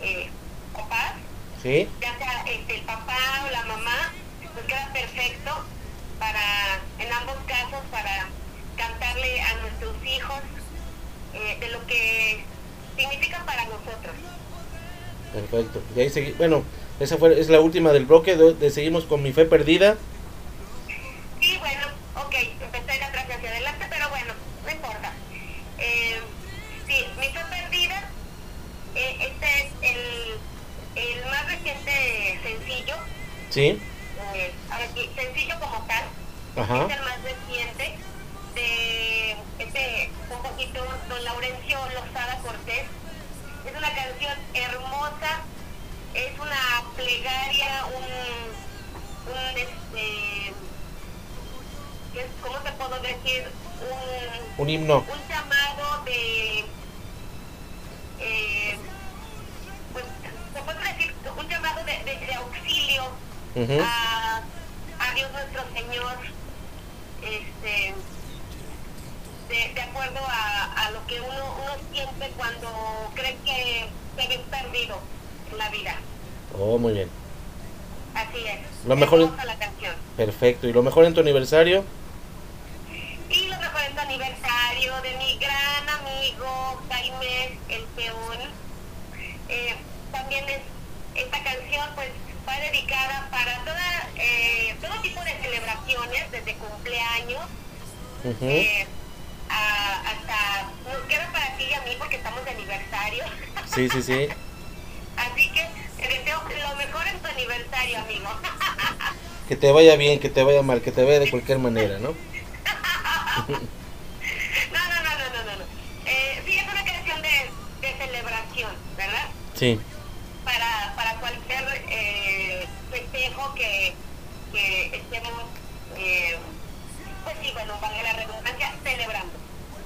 eh, papás, Sí. ya sea este, el papá o la mamá, pues queda perfecto para, en ambos casos, para cantarle a nuestros hijos eh, de lo que significa para nosotros. Perfecto. Y ahí segui- bueno, esa fue, es la última del bloque. De, de- seguimos con mi fe perdida. Sí, bueno, ok, empecé de atrás hacia adelante, pero bueno, no importa. Eh, sí, mi fe perdida, este es el, el más reciente sencillo, Sí. eh, sí, sencillo como tal, Ajá. es el más reciente de este compositor don Laurencio Lozada Cortés. Es una canción hermosa, es una plegaria, un, un este, ¿qué es- ¿cómo te puedo decir? Un, Un himno. un llamado de, eh, pues, se puede decir un llamado de, de- de auxilio a, a Dios nuestro Señor, este, de, de acuerdo a, a lo que uno, uno siente cuando cree que se ve perdido en la vida. Oh, muy bien. Así es. Lo mejor- la canción. Perfecto. ¿Y lo mejor en tu aniversario? Y lo mejor es tu aniversario de mi gran amigo Jaime El Peón. Eh, también es esta canción pues va dedicada para toda, eh, todo tipo de celebraciones, desde cumpleaños eh, a- hasta nos queda para ti y a mí porque estamos de aniversario. Sí, sí, sí. Así que te deseo lo mejor en tu aniversario, amigo. Que te vaya bien, que te vaya mal, que te vaya de cualquier manera, ¿no? No, no, no, no, no, no. Eh, sí, es una canción de, de celebración, ¿verdad? Sí. Para, para cualquier eh, festejo que, que estemos, eh, pues sí, bueno, valga la redundancia, celebrando.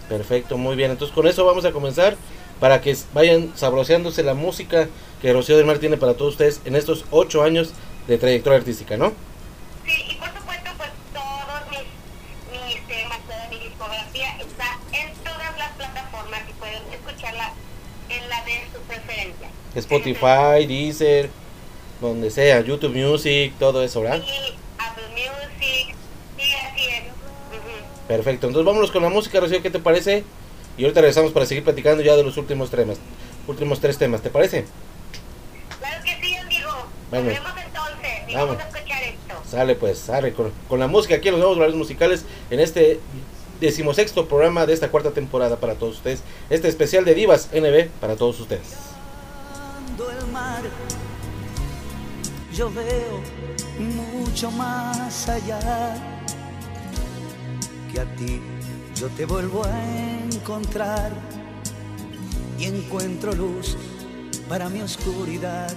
Perfecto, muy bien. Entonces con eso vamos a comenzar para que vayan sabroseándose la música que Rocío del Mar tiene para todos ustedes en estos ocho años de trayectoria artística, ¿no? Spotify, Deezer, donde sea, YouTube Music, todo eso, ¿verdad? Y Apple Music, sí, así es. Perfecto, entonces vámonos con la música, Rocío, ¿qué te parece? Y ahorita regresamos para seguir platicando ya de los últimos temas, últimos tres temas, ¿te parece? Claro que sí, amigo. Bueno. Nos vemos entonces y Vamos. vamos a escuchar esto. Sale pues, sale con, con la música aquí en los nuevos valores musicales en este decimosexto programa de esta cuarta temporada para todos ustedes. Este especial de Divas NB para todos ustedes. Yo veo mucho más allá que a ti yo te vuelvo a encontrar y encuentro luz para mi oscuridad.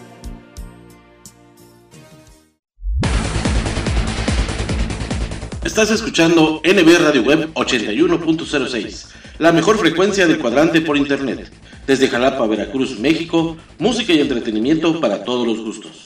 Estás escuchando NB Radio Web 81.06, la mejor frecuencia del cuadrante por internet. Desde Jalapa, Veracruz, México, música y entretenimiento para todos los gustos.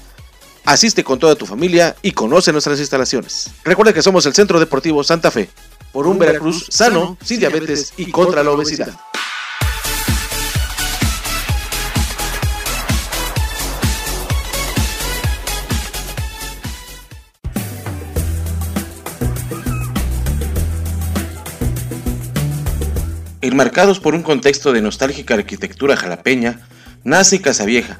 Asiste con toda tu familia y conoce nuestras instalaciones. Recuerda que somos el Centro Deportivo Santa Fe, por un Veracruz sano, sin diabetes y contra la obesidad. Enmarcados por un contexto de nostálgica arquitectura jalapeña, nace Casavieja,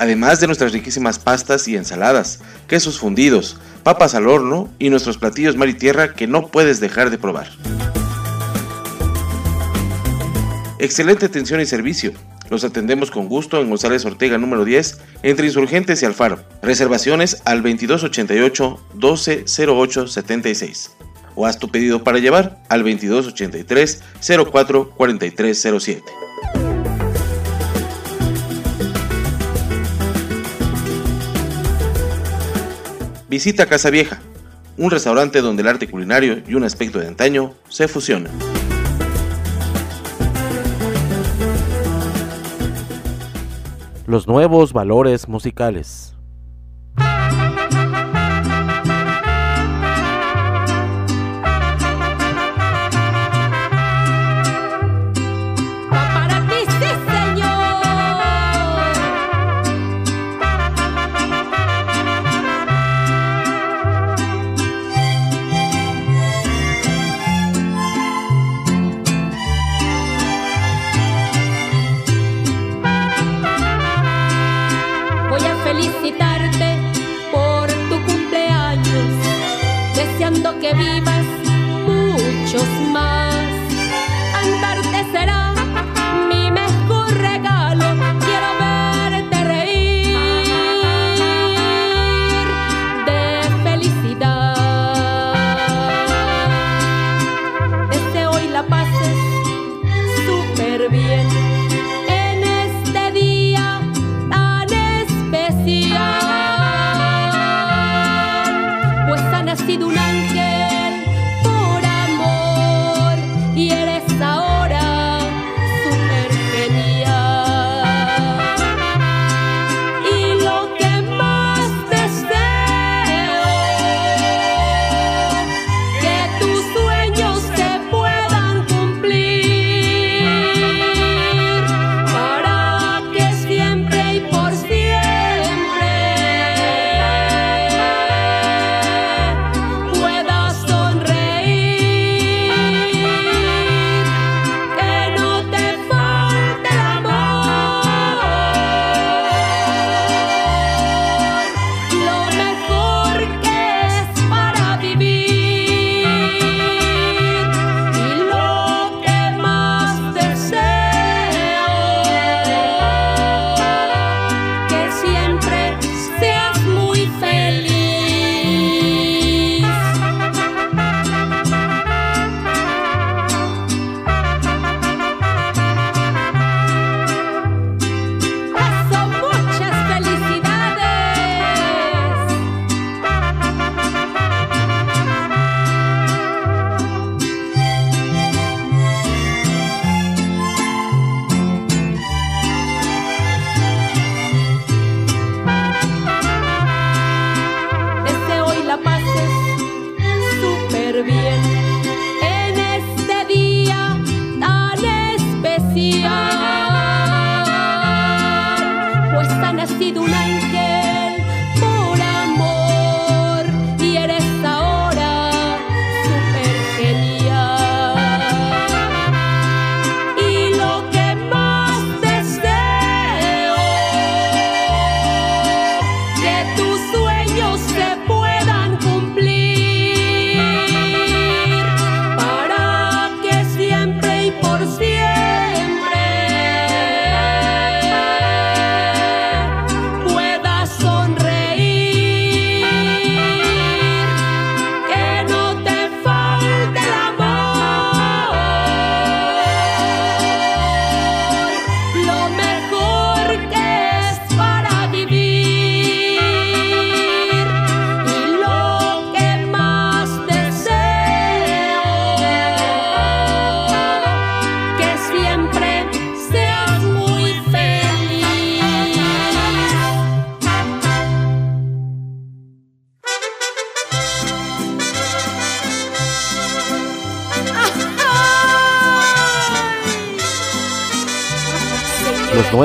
además de nuestras riquísimas pastas y ensaladas, quesos fundidos, papas al horno y nuestros platillos mar y tierra que no puedes dejar de probar. Excelente atención y servicio. Los atendemos con gusto en González Ortega número 10, entre Insurgentes y Alfaro. Reservaciones al 2288 1208 76. O haz tu pedido para llevar al 2283 04 4307. Visita Casa Vieja, un restaurante donde el arte culinario y un aspecto de antaño se fusionan. Los nuevos valores musicales. almas, muchos más.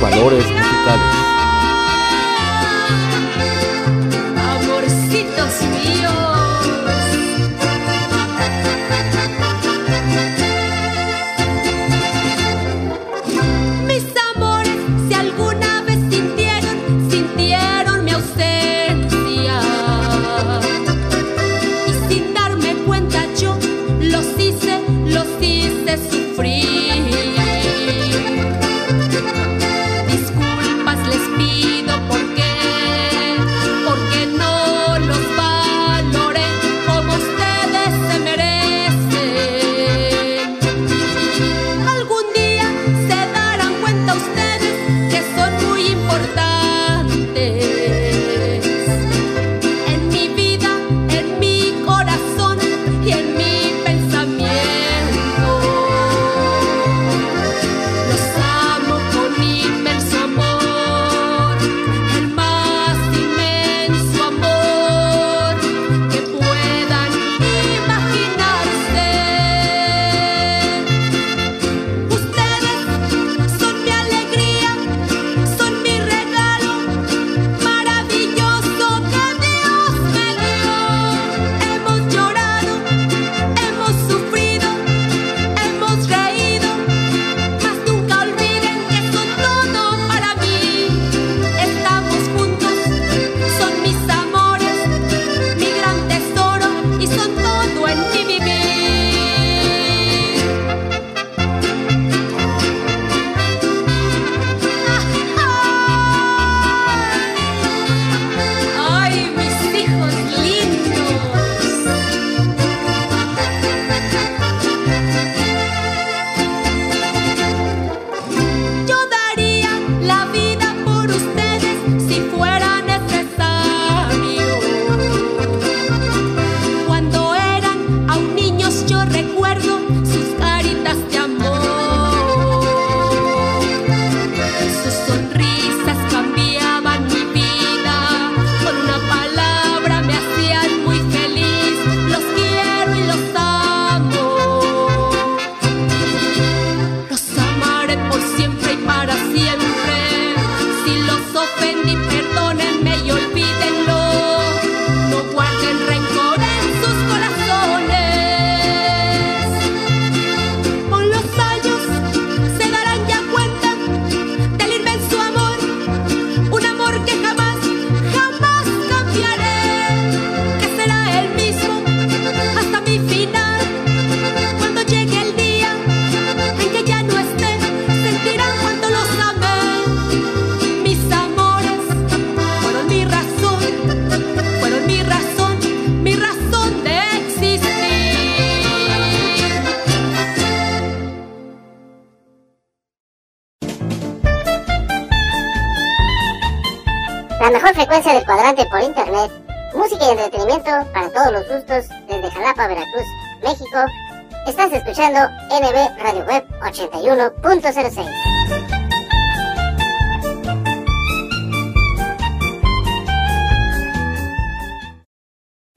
Valores musicales. Escuchando NB Radio Web 81.06.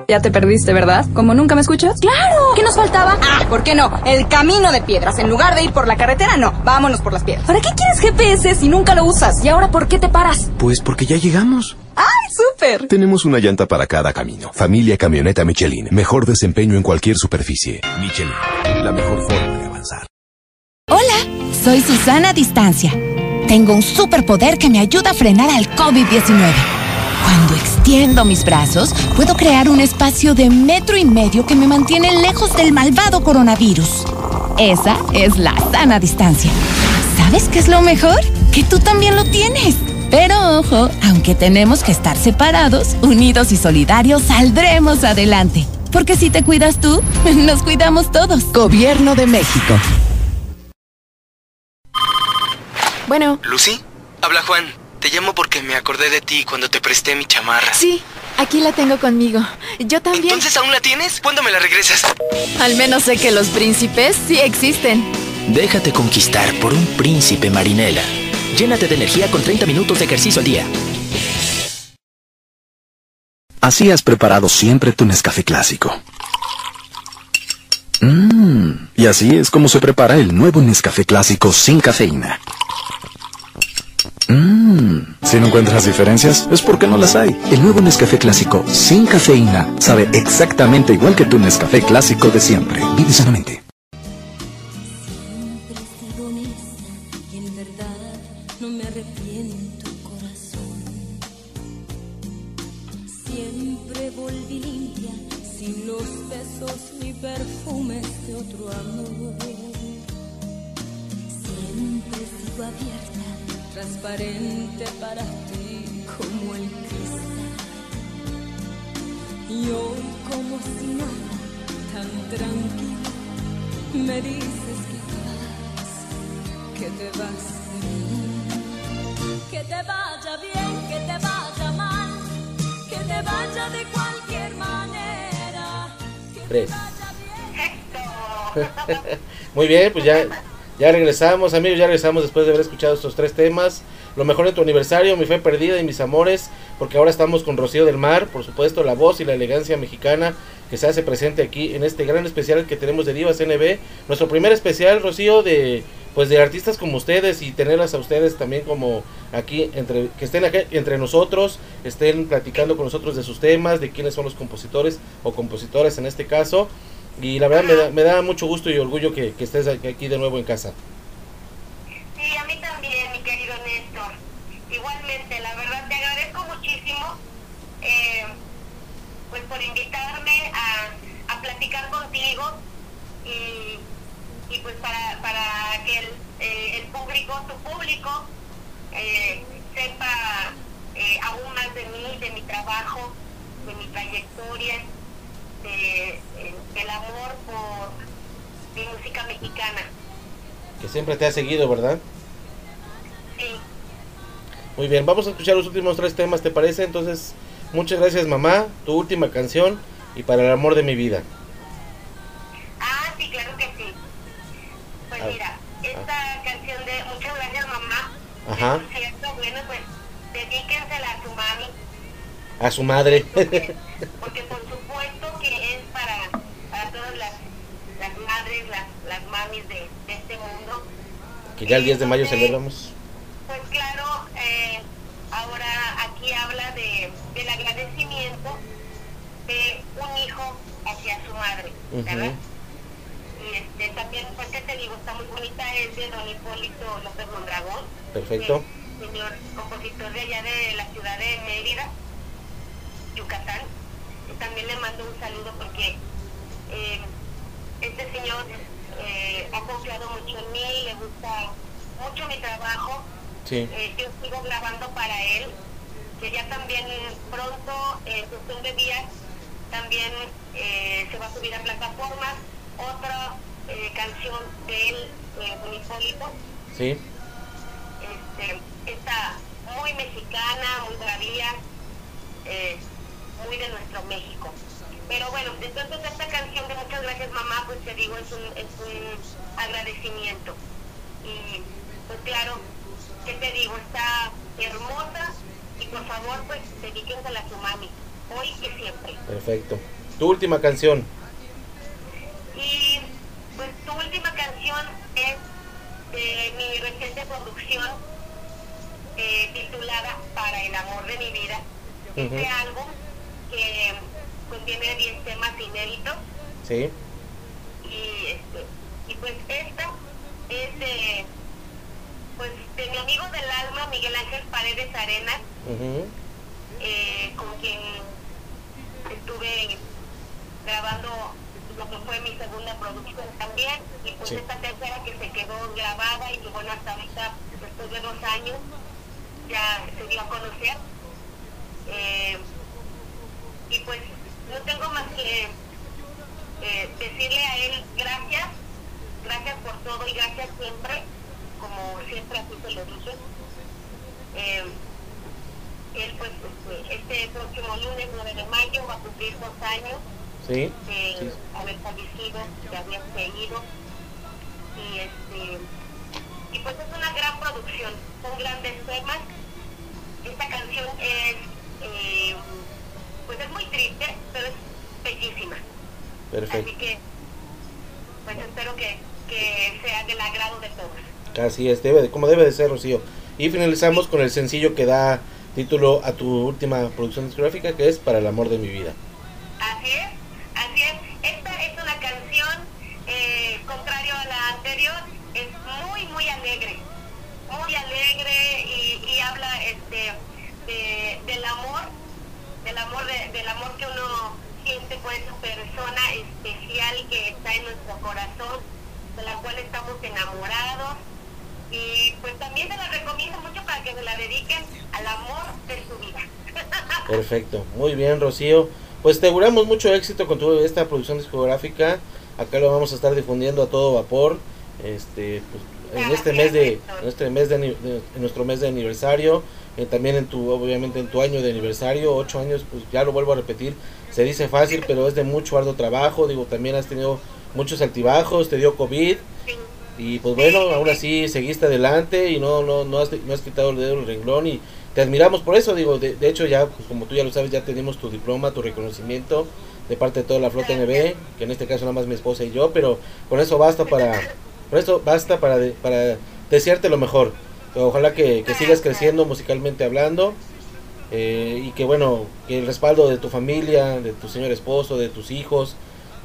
Ya te perdiste, ¿verdad? ¿Como nunca me escuchas? ¡Claro! ¿Qué nos faltaba? Ah, ¿por qué no? El camino de piedras. En lugar de ir por la carretera, no. Vámonos por las piedras. ¿Para qué quieres GPS si nunca lo usas? ¿Y ahora por qué te paras? Pues porque ya llegamos. Tenemos una llanta para cada camino. Familia Camioneta Michelin. Mejor desempeño en cualquier superficie. Michelin. La mejor forma de avanzar. Hola, soy Susana Distancia. Tengo un superpoder que me ayuda a frenar al COVID-19. Cuando extiendo mis brazos, puedo crear un espacio de metro y medio que me mantiene lejos del malvado coronavirus. Esa es la sana distancia. ¿Sabes qué es lo mejor? Que tú también lo tienes. Pero ojo, aunque tenemos que estar separados, unidos y solidarios, saldremos adelante. Porque si te cuidas tú, nos cuidamos todos. Gobierno de México. Bueno. ¿Lucy? Habla Juan. Te llamo porque me acordé de ti cuando te presté mi chamarra. Sí, aquí la tengo conmigo. Yo también. ¿Entonces aún la tienes? ¿Cuándo me la regresas? Al menos sé que los príncipes sí existen. Déjate conquistar por un príncipe marinela. Llénate de energía con 30 minutos de ejercicio al día. Así has preparado siempre tu Nescafé clásico. Mmm, y así es como se prepara el nuevo Nescafé clásico sin cafeína. Mmm, si no encuentras diferencias, es porque no las hay. El nuevo Nescafé clásico sin cafeína sabe exactamente igual que tu Nescafé clásico de siempre. Vive sanamente. Me dices que te vas, que te vas de mí. Que te vaya bien, que te vaya mal, que te vaya de cualquier manera. Tres. Muy bien, pues ya, ya regresamos, amigos, ya regresamos después de haber escuchado estos tres temas. Lo mejor de tu aniversario, mi fe perdida y mis amores, porque ahora estamos con Rocío del Mar, por supuesto, la voz y la elegancia mexicana que se hace presente aquí en este gran especial que tenemos de Divas NB. Nuestro primer especial, Rocío, de pues de artistas como ustedes y tenerlas a ustedes también como aquí entre que estén aquí entre nosotros, estén platicando con nosotros de sus temas, de quiénes son los compositores o compositoras en este caso. Y la verdad me da, me da mucho gusto y orgullo que, que estés aquí de nuevo en casa. Sí, a mí también, mi querido Néstor. Igualmente, la verdad te agradezco muchísimo eh, pues por invitarme a, a platicar contigo y, y pues para, para que el, eh, el público, tu público, eh, sepa eh, aún más de mí, de mi trabajo, de mi trayectoria, de, eh, del amor por mi música mexicana. Que siempre te ha seguido, ¿verdad? Sí. Muy bien, vamos a escuchar los últimos tres temas, ¿te parece? Entonces, muchas gracias mamá, tu última canción y para el amor de mi vida. Ah, sí, claro que sí. Pues Ah, mira, esta canción de Muchas gracias mamá, Ajá, por cierto, bueno, pues dedíquensela a su mami, a su madre. porque por supuesto que es para, para todas las, las madres, las, las mamis de, de este mundo. que ya el 10 de mayo celebramos. Pues claro, eh, ahora aquí habla de, del agradecimiento de un hijo hacia su madre, ¿verdad? Y este, también, pues que te digo, está muy bonita, es de don Hipólito López Mondragón. Perfecto. señor compositor de allá de la ciudad de Mérida, Yucatán. Y también le mando un saludo porque eh, este señor eh, ha confiado mucho en mí, le gusta mucho mi trabajo. Sí. Eh, yo sigo grabando para él, que ya también pronto, en cuestión de días, también eh, se va a subir a plataformas otra eh, canción de él, eh. Sí. Este, está muy muy mexicana, muy bravía, eh, muy de nuestro México. Pero bueno, entonces esta canción de Muchas gracias mamá, pues te digo, es un, es un agradecimiento. Y pues claro, ¿qué te digo? Está hermosa y por favor pues dedíquensela a su mami, hoy y siempre. Perfecto. Tu última canción. Y pues tu última canción es de mi reciente producción eh, titulada Para el amor de mi vida. Ujú. Este álbum que contiene 10 temas inéditos Sí. y, este, y pues esta es de, pues, de mi amigo del alma Miguel Ángel Paredes Arenas eh, con quien estuve grabando lo que fue mi segunda producción también y pues Sí. esta tercera que se quedó grabada y que bueno hasta ahorita después de dos años ya se dio a conocer Eh, y pues no tengo más que eh, decirle a él gracias gracias por todo y gracias siempre como siempre así se lo dije Eh, él pues este, este próximo lunes 9 de mayo va a cumplir dos años Sí. de Sí. haber fallecido, de haber seguido y este y pues es una gran producción, son grandes temas. Esta canción es eh, pues es muy triste, pero es bellísima. Perfecto. Así que pues espero que, que sea del agrado de todos. Así es, debe de, como debe de ser, Rocío. Y finalizamos con el sencillo que da título a tu última producción discográfica, que es Para el amor de mi vida. Así es, así es. Esta es una canción, eh, contrario a la anterior, es muy, muy alegre. Muy alegre y, habla este, de, del amor, del amor, de- del amor que uno siente por esa persona especial que está en nuestro corazón, de la cual estamos enamorados. Y pues también se la recomiendo mucho para que se la dediquen al amor de su vida. Perfecto, muy bien, Rocío. Pues te auguramos mucho éxito con tu, esta producción discográfica. Acá lo vamos a estar difundiendo a todo vapor. Este, pues, en este mes de, en este mes de, ani- de- en nuestro mes de aniversario, eh, también en tu, obviamente en tu año de aniversario, ocho años, pues ya lo vuelvo a repetir. Se dice fácil, pero es de mucho arduo trabajo. Digo, también has tenido muchos altibajos, te dio COVID. Y pues bueno, aún así seguiste adelante y no, no, no, has, no has quitado el dedo del renglón y te admiramos por eso, digo, de, de hecho ya, pues como tú ya lo sabes, ya tenemos tu diploma, tu reconocimiento de parte de toda la flota NB, que en este caso nada más mi esposa y yo, pero con eso basta para, con eso basta para, de- para desearte lo mejor. Ojalá que, que sigas creciendo musicalmente hablando eh, y que bueno, que el respaldo de tu familia, de tu señor esposo, de tus hijos,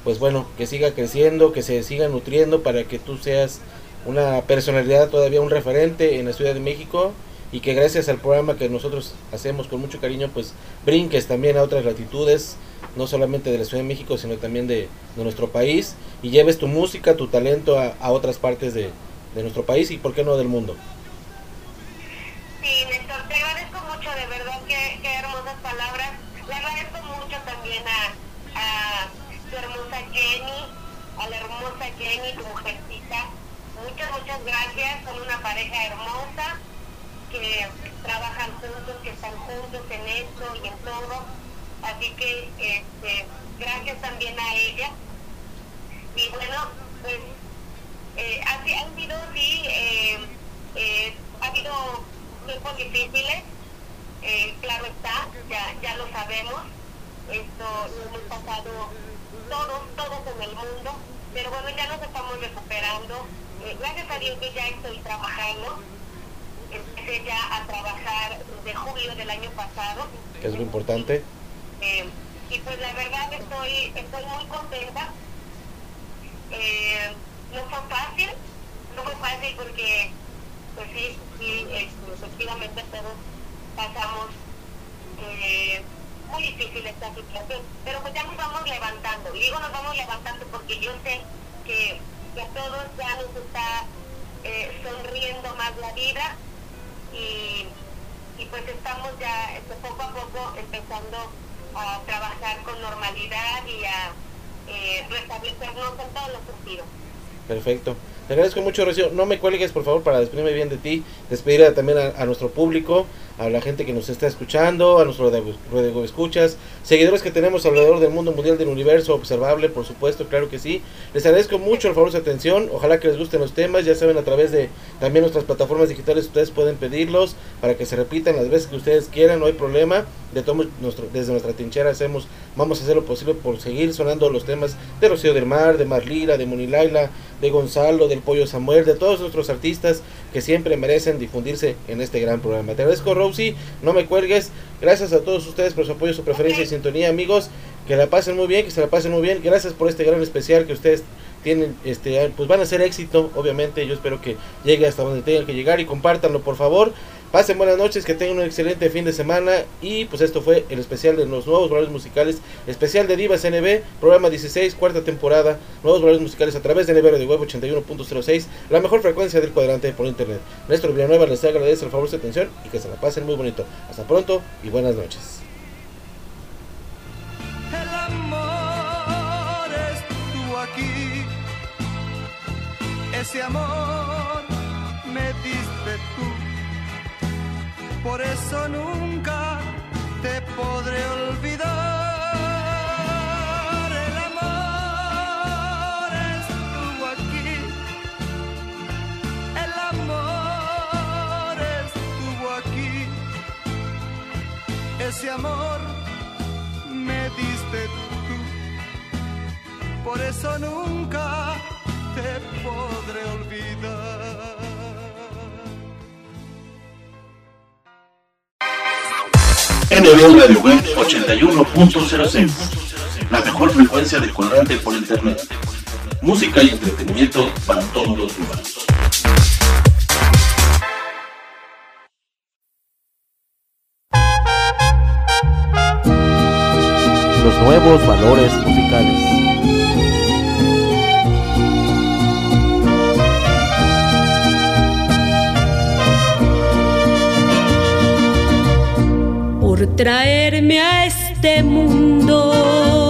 pues bueno, que siga creciendo, que se siga nutriendo para que tú seas una personalidad todavía un referente en la Ciudad de México y que gracias al programa que nosotros hacemos con mucho cariño, pues brinques también a otras latitudes, no solamente de la Ciudad de México, sino también de, nuestro país y lleves tu música, tu talento a, a otras partes de, de nuestro país y por qué no del mundo. Sí, Néstor, te agradezco mucho, de verdad, qué, qué hermosas palabras. Le agradezco mucho también a, a tu hermosa Jenny, a la hermosa Jenny, tu mujercita. Muchas, muchas gracias. Son una pareja hermosa que trabajan juntos, que están juntos en esto y en todo. Así que este, gracias también a ella. Y bueno, pues eh, han sido, sí, eh, eh, ha habido tiempos difíciles, eh, claro está, ya, ya lo sabemos, esto lo hemos pasado todos, todos en el mundo, pero bueno, ya nos estamos recuperando, Eh, gracias a Dios que ya estoy trabajando, empecé ya a trabajar de julio del año pasado, que es lo importante. eh, y pues la verdad estoy, estoy muy contenta. Eh, no fue fácil, no fue fácil porque, pues sí, sí, este, efectivamente todos pasamos eh, muy difícil esta situación, pero pues ya nos vamos levantando. Y digo nos vamos levantando porque yo sé que, que a todos ya nos está eh, sonriendo más la vida y, y pues estamos ya este, poco a poco empezando a trabajar con normalidad y a eh, restablecernos en todos los sentidos. Perfecto. Te agradezco mucho, Rocío. No me cuelgues, por favor, para despedirme bien de ti. Despedir también a, nuestro público, a la gente que nos está escuchando, a nuestros radio- escuchas, seguidores que tenemos alrededor del mundo mundial del universo observable, por supuesto, claro que sí. Les agradezco mucho el favor su atención. Ojalá que les gusten los temas. Ya saben, a través de también nuestras plataformas digitales, ustedes pueden pedirlos para que se repitan las veces que ustedes quieran. No hay problema. De todo, nuestro, desde nuestra trinchera hacemos, vamos a hacer lo posible por seguir sonando los temas de Rocío del Mar, de Marlira, de Monilaila, de Gonzalo, del Pollo Samuel, de todos nuestros artistas que siempre merecen difundirse en este gran programa. Te agradezco, no me cuelgues. Gracias a todos ustedes por su apoyo, su preferencia y sintonía, amigos. Que la pasen muy bien, que se la pasen muy bien. Gracias por este gran especial que ustedes tienen, este, pues van a ser éxito, obviamente. Yo espero que llegue hasta donde tengan que llegar y compártanlo, por favor. Pasen buenas noches, que tengan un excelente fin de semana. Y pues esto fue el especial de los nuevos valores musicales, especial de Divas NB, programa 16, cuarta temporada, nuevos valores musicales a través de NB Radio Web 81.06, la mejor frecuencia del cuadrante por internet. Néstor Villanueva les agradece el favor de su atención y que se la pasen muy bonito. Hasta pronto y buenas noches. El amor estuvo aquí, ese amor por eso nunca te podré olvidar. El amor estuvo aquí, el amor estuvo aquí, ese amor me diste tú. Por eso nunca te podré olvidar. Web 81.06. La mejor frecuencia del cuadrante por internet. Música y entretenimiento para todos los humanos. Los nuevos valores musicales. Por traerme a este mundo,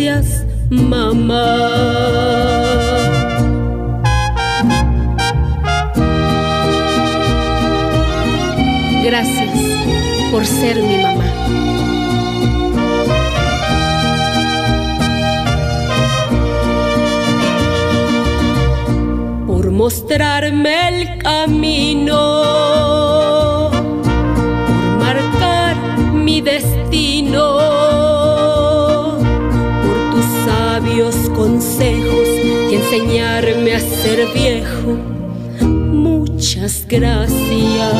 gracias, mamá. Gracias por ser ser viejo. Muchas gracias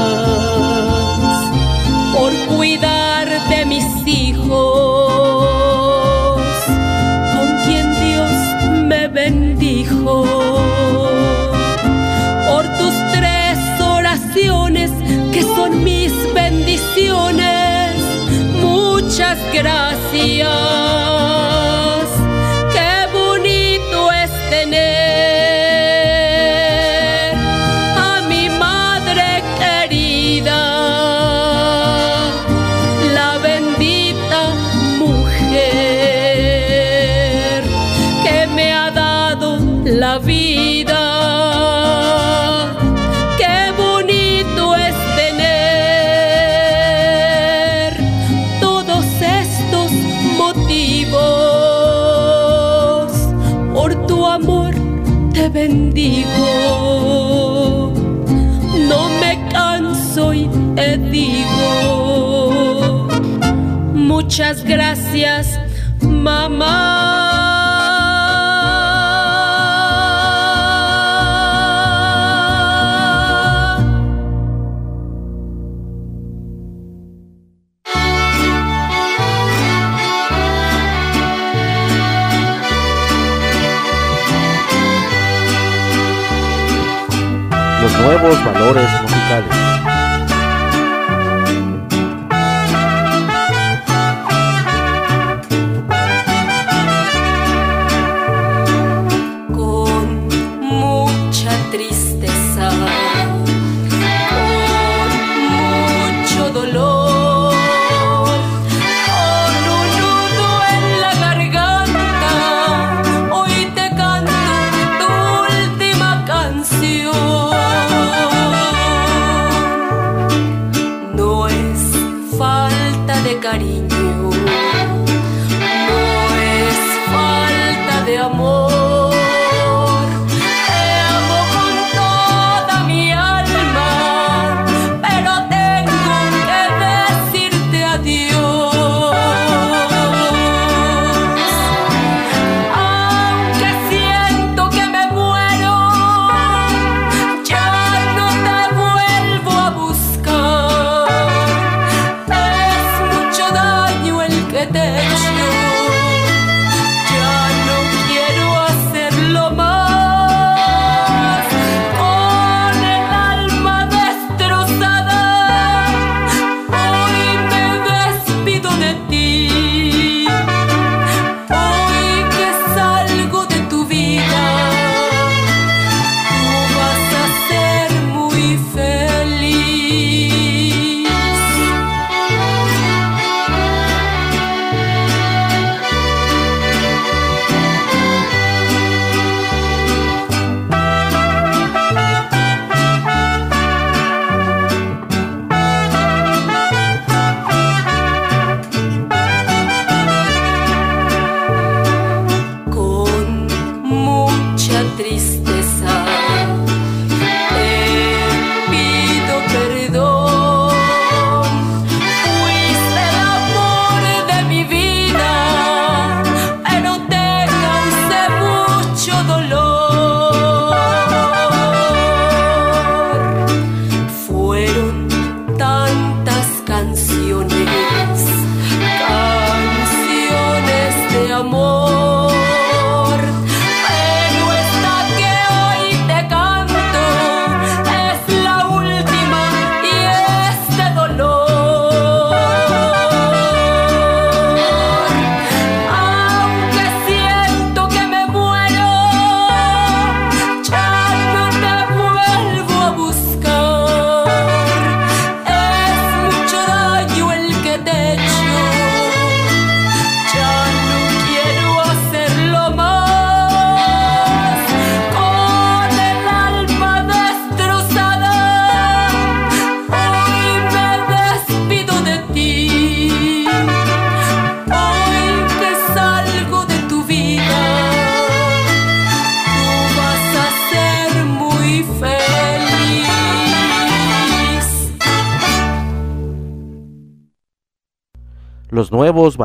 por cuidar de mis hijos, con quien Dios me bendijo por tus tres oraciones que son mis bendiciones. Muchas gracias. Muchas gracias, mamá. Los nuevos valores musicales.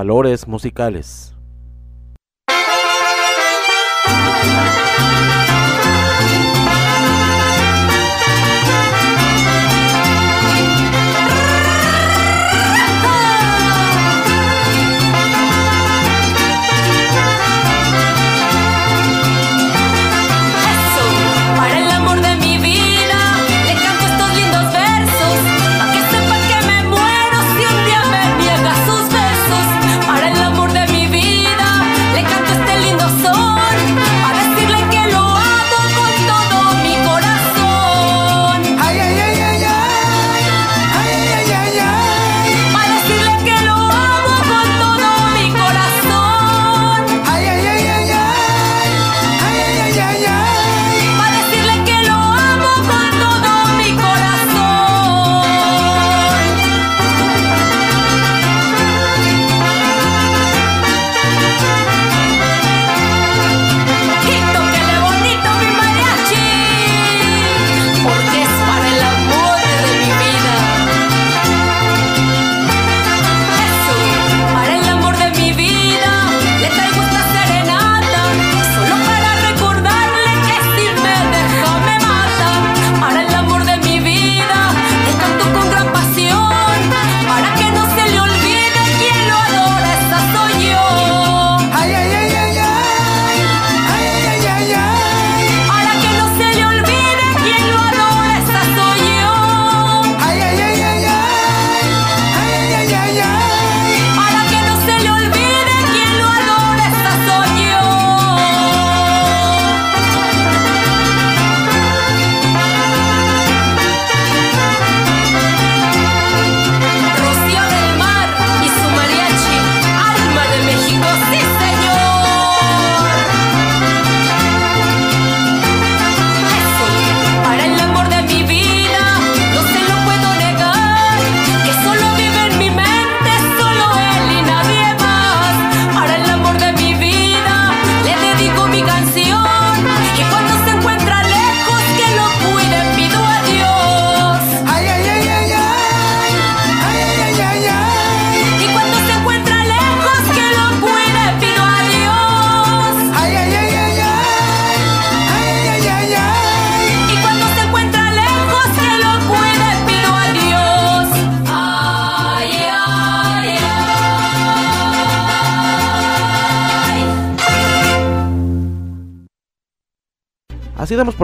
Valores musicales.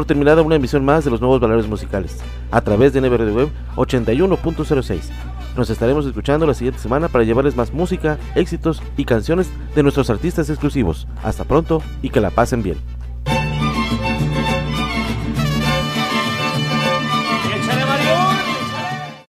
Por terminada una emisión más de los nuevos valores musicales, a través de NB Radio Web 81.06. Nos estaremos escuchando la siguiente semana para llevarles más música, éxitos y canciones de nuestros artistas exclusivos. Hasta pronto y que la pasen bien.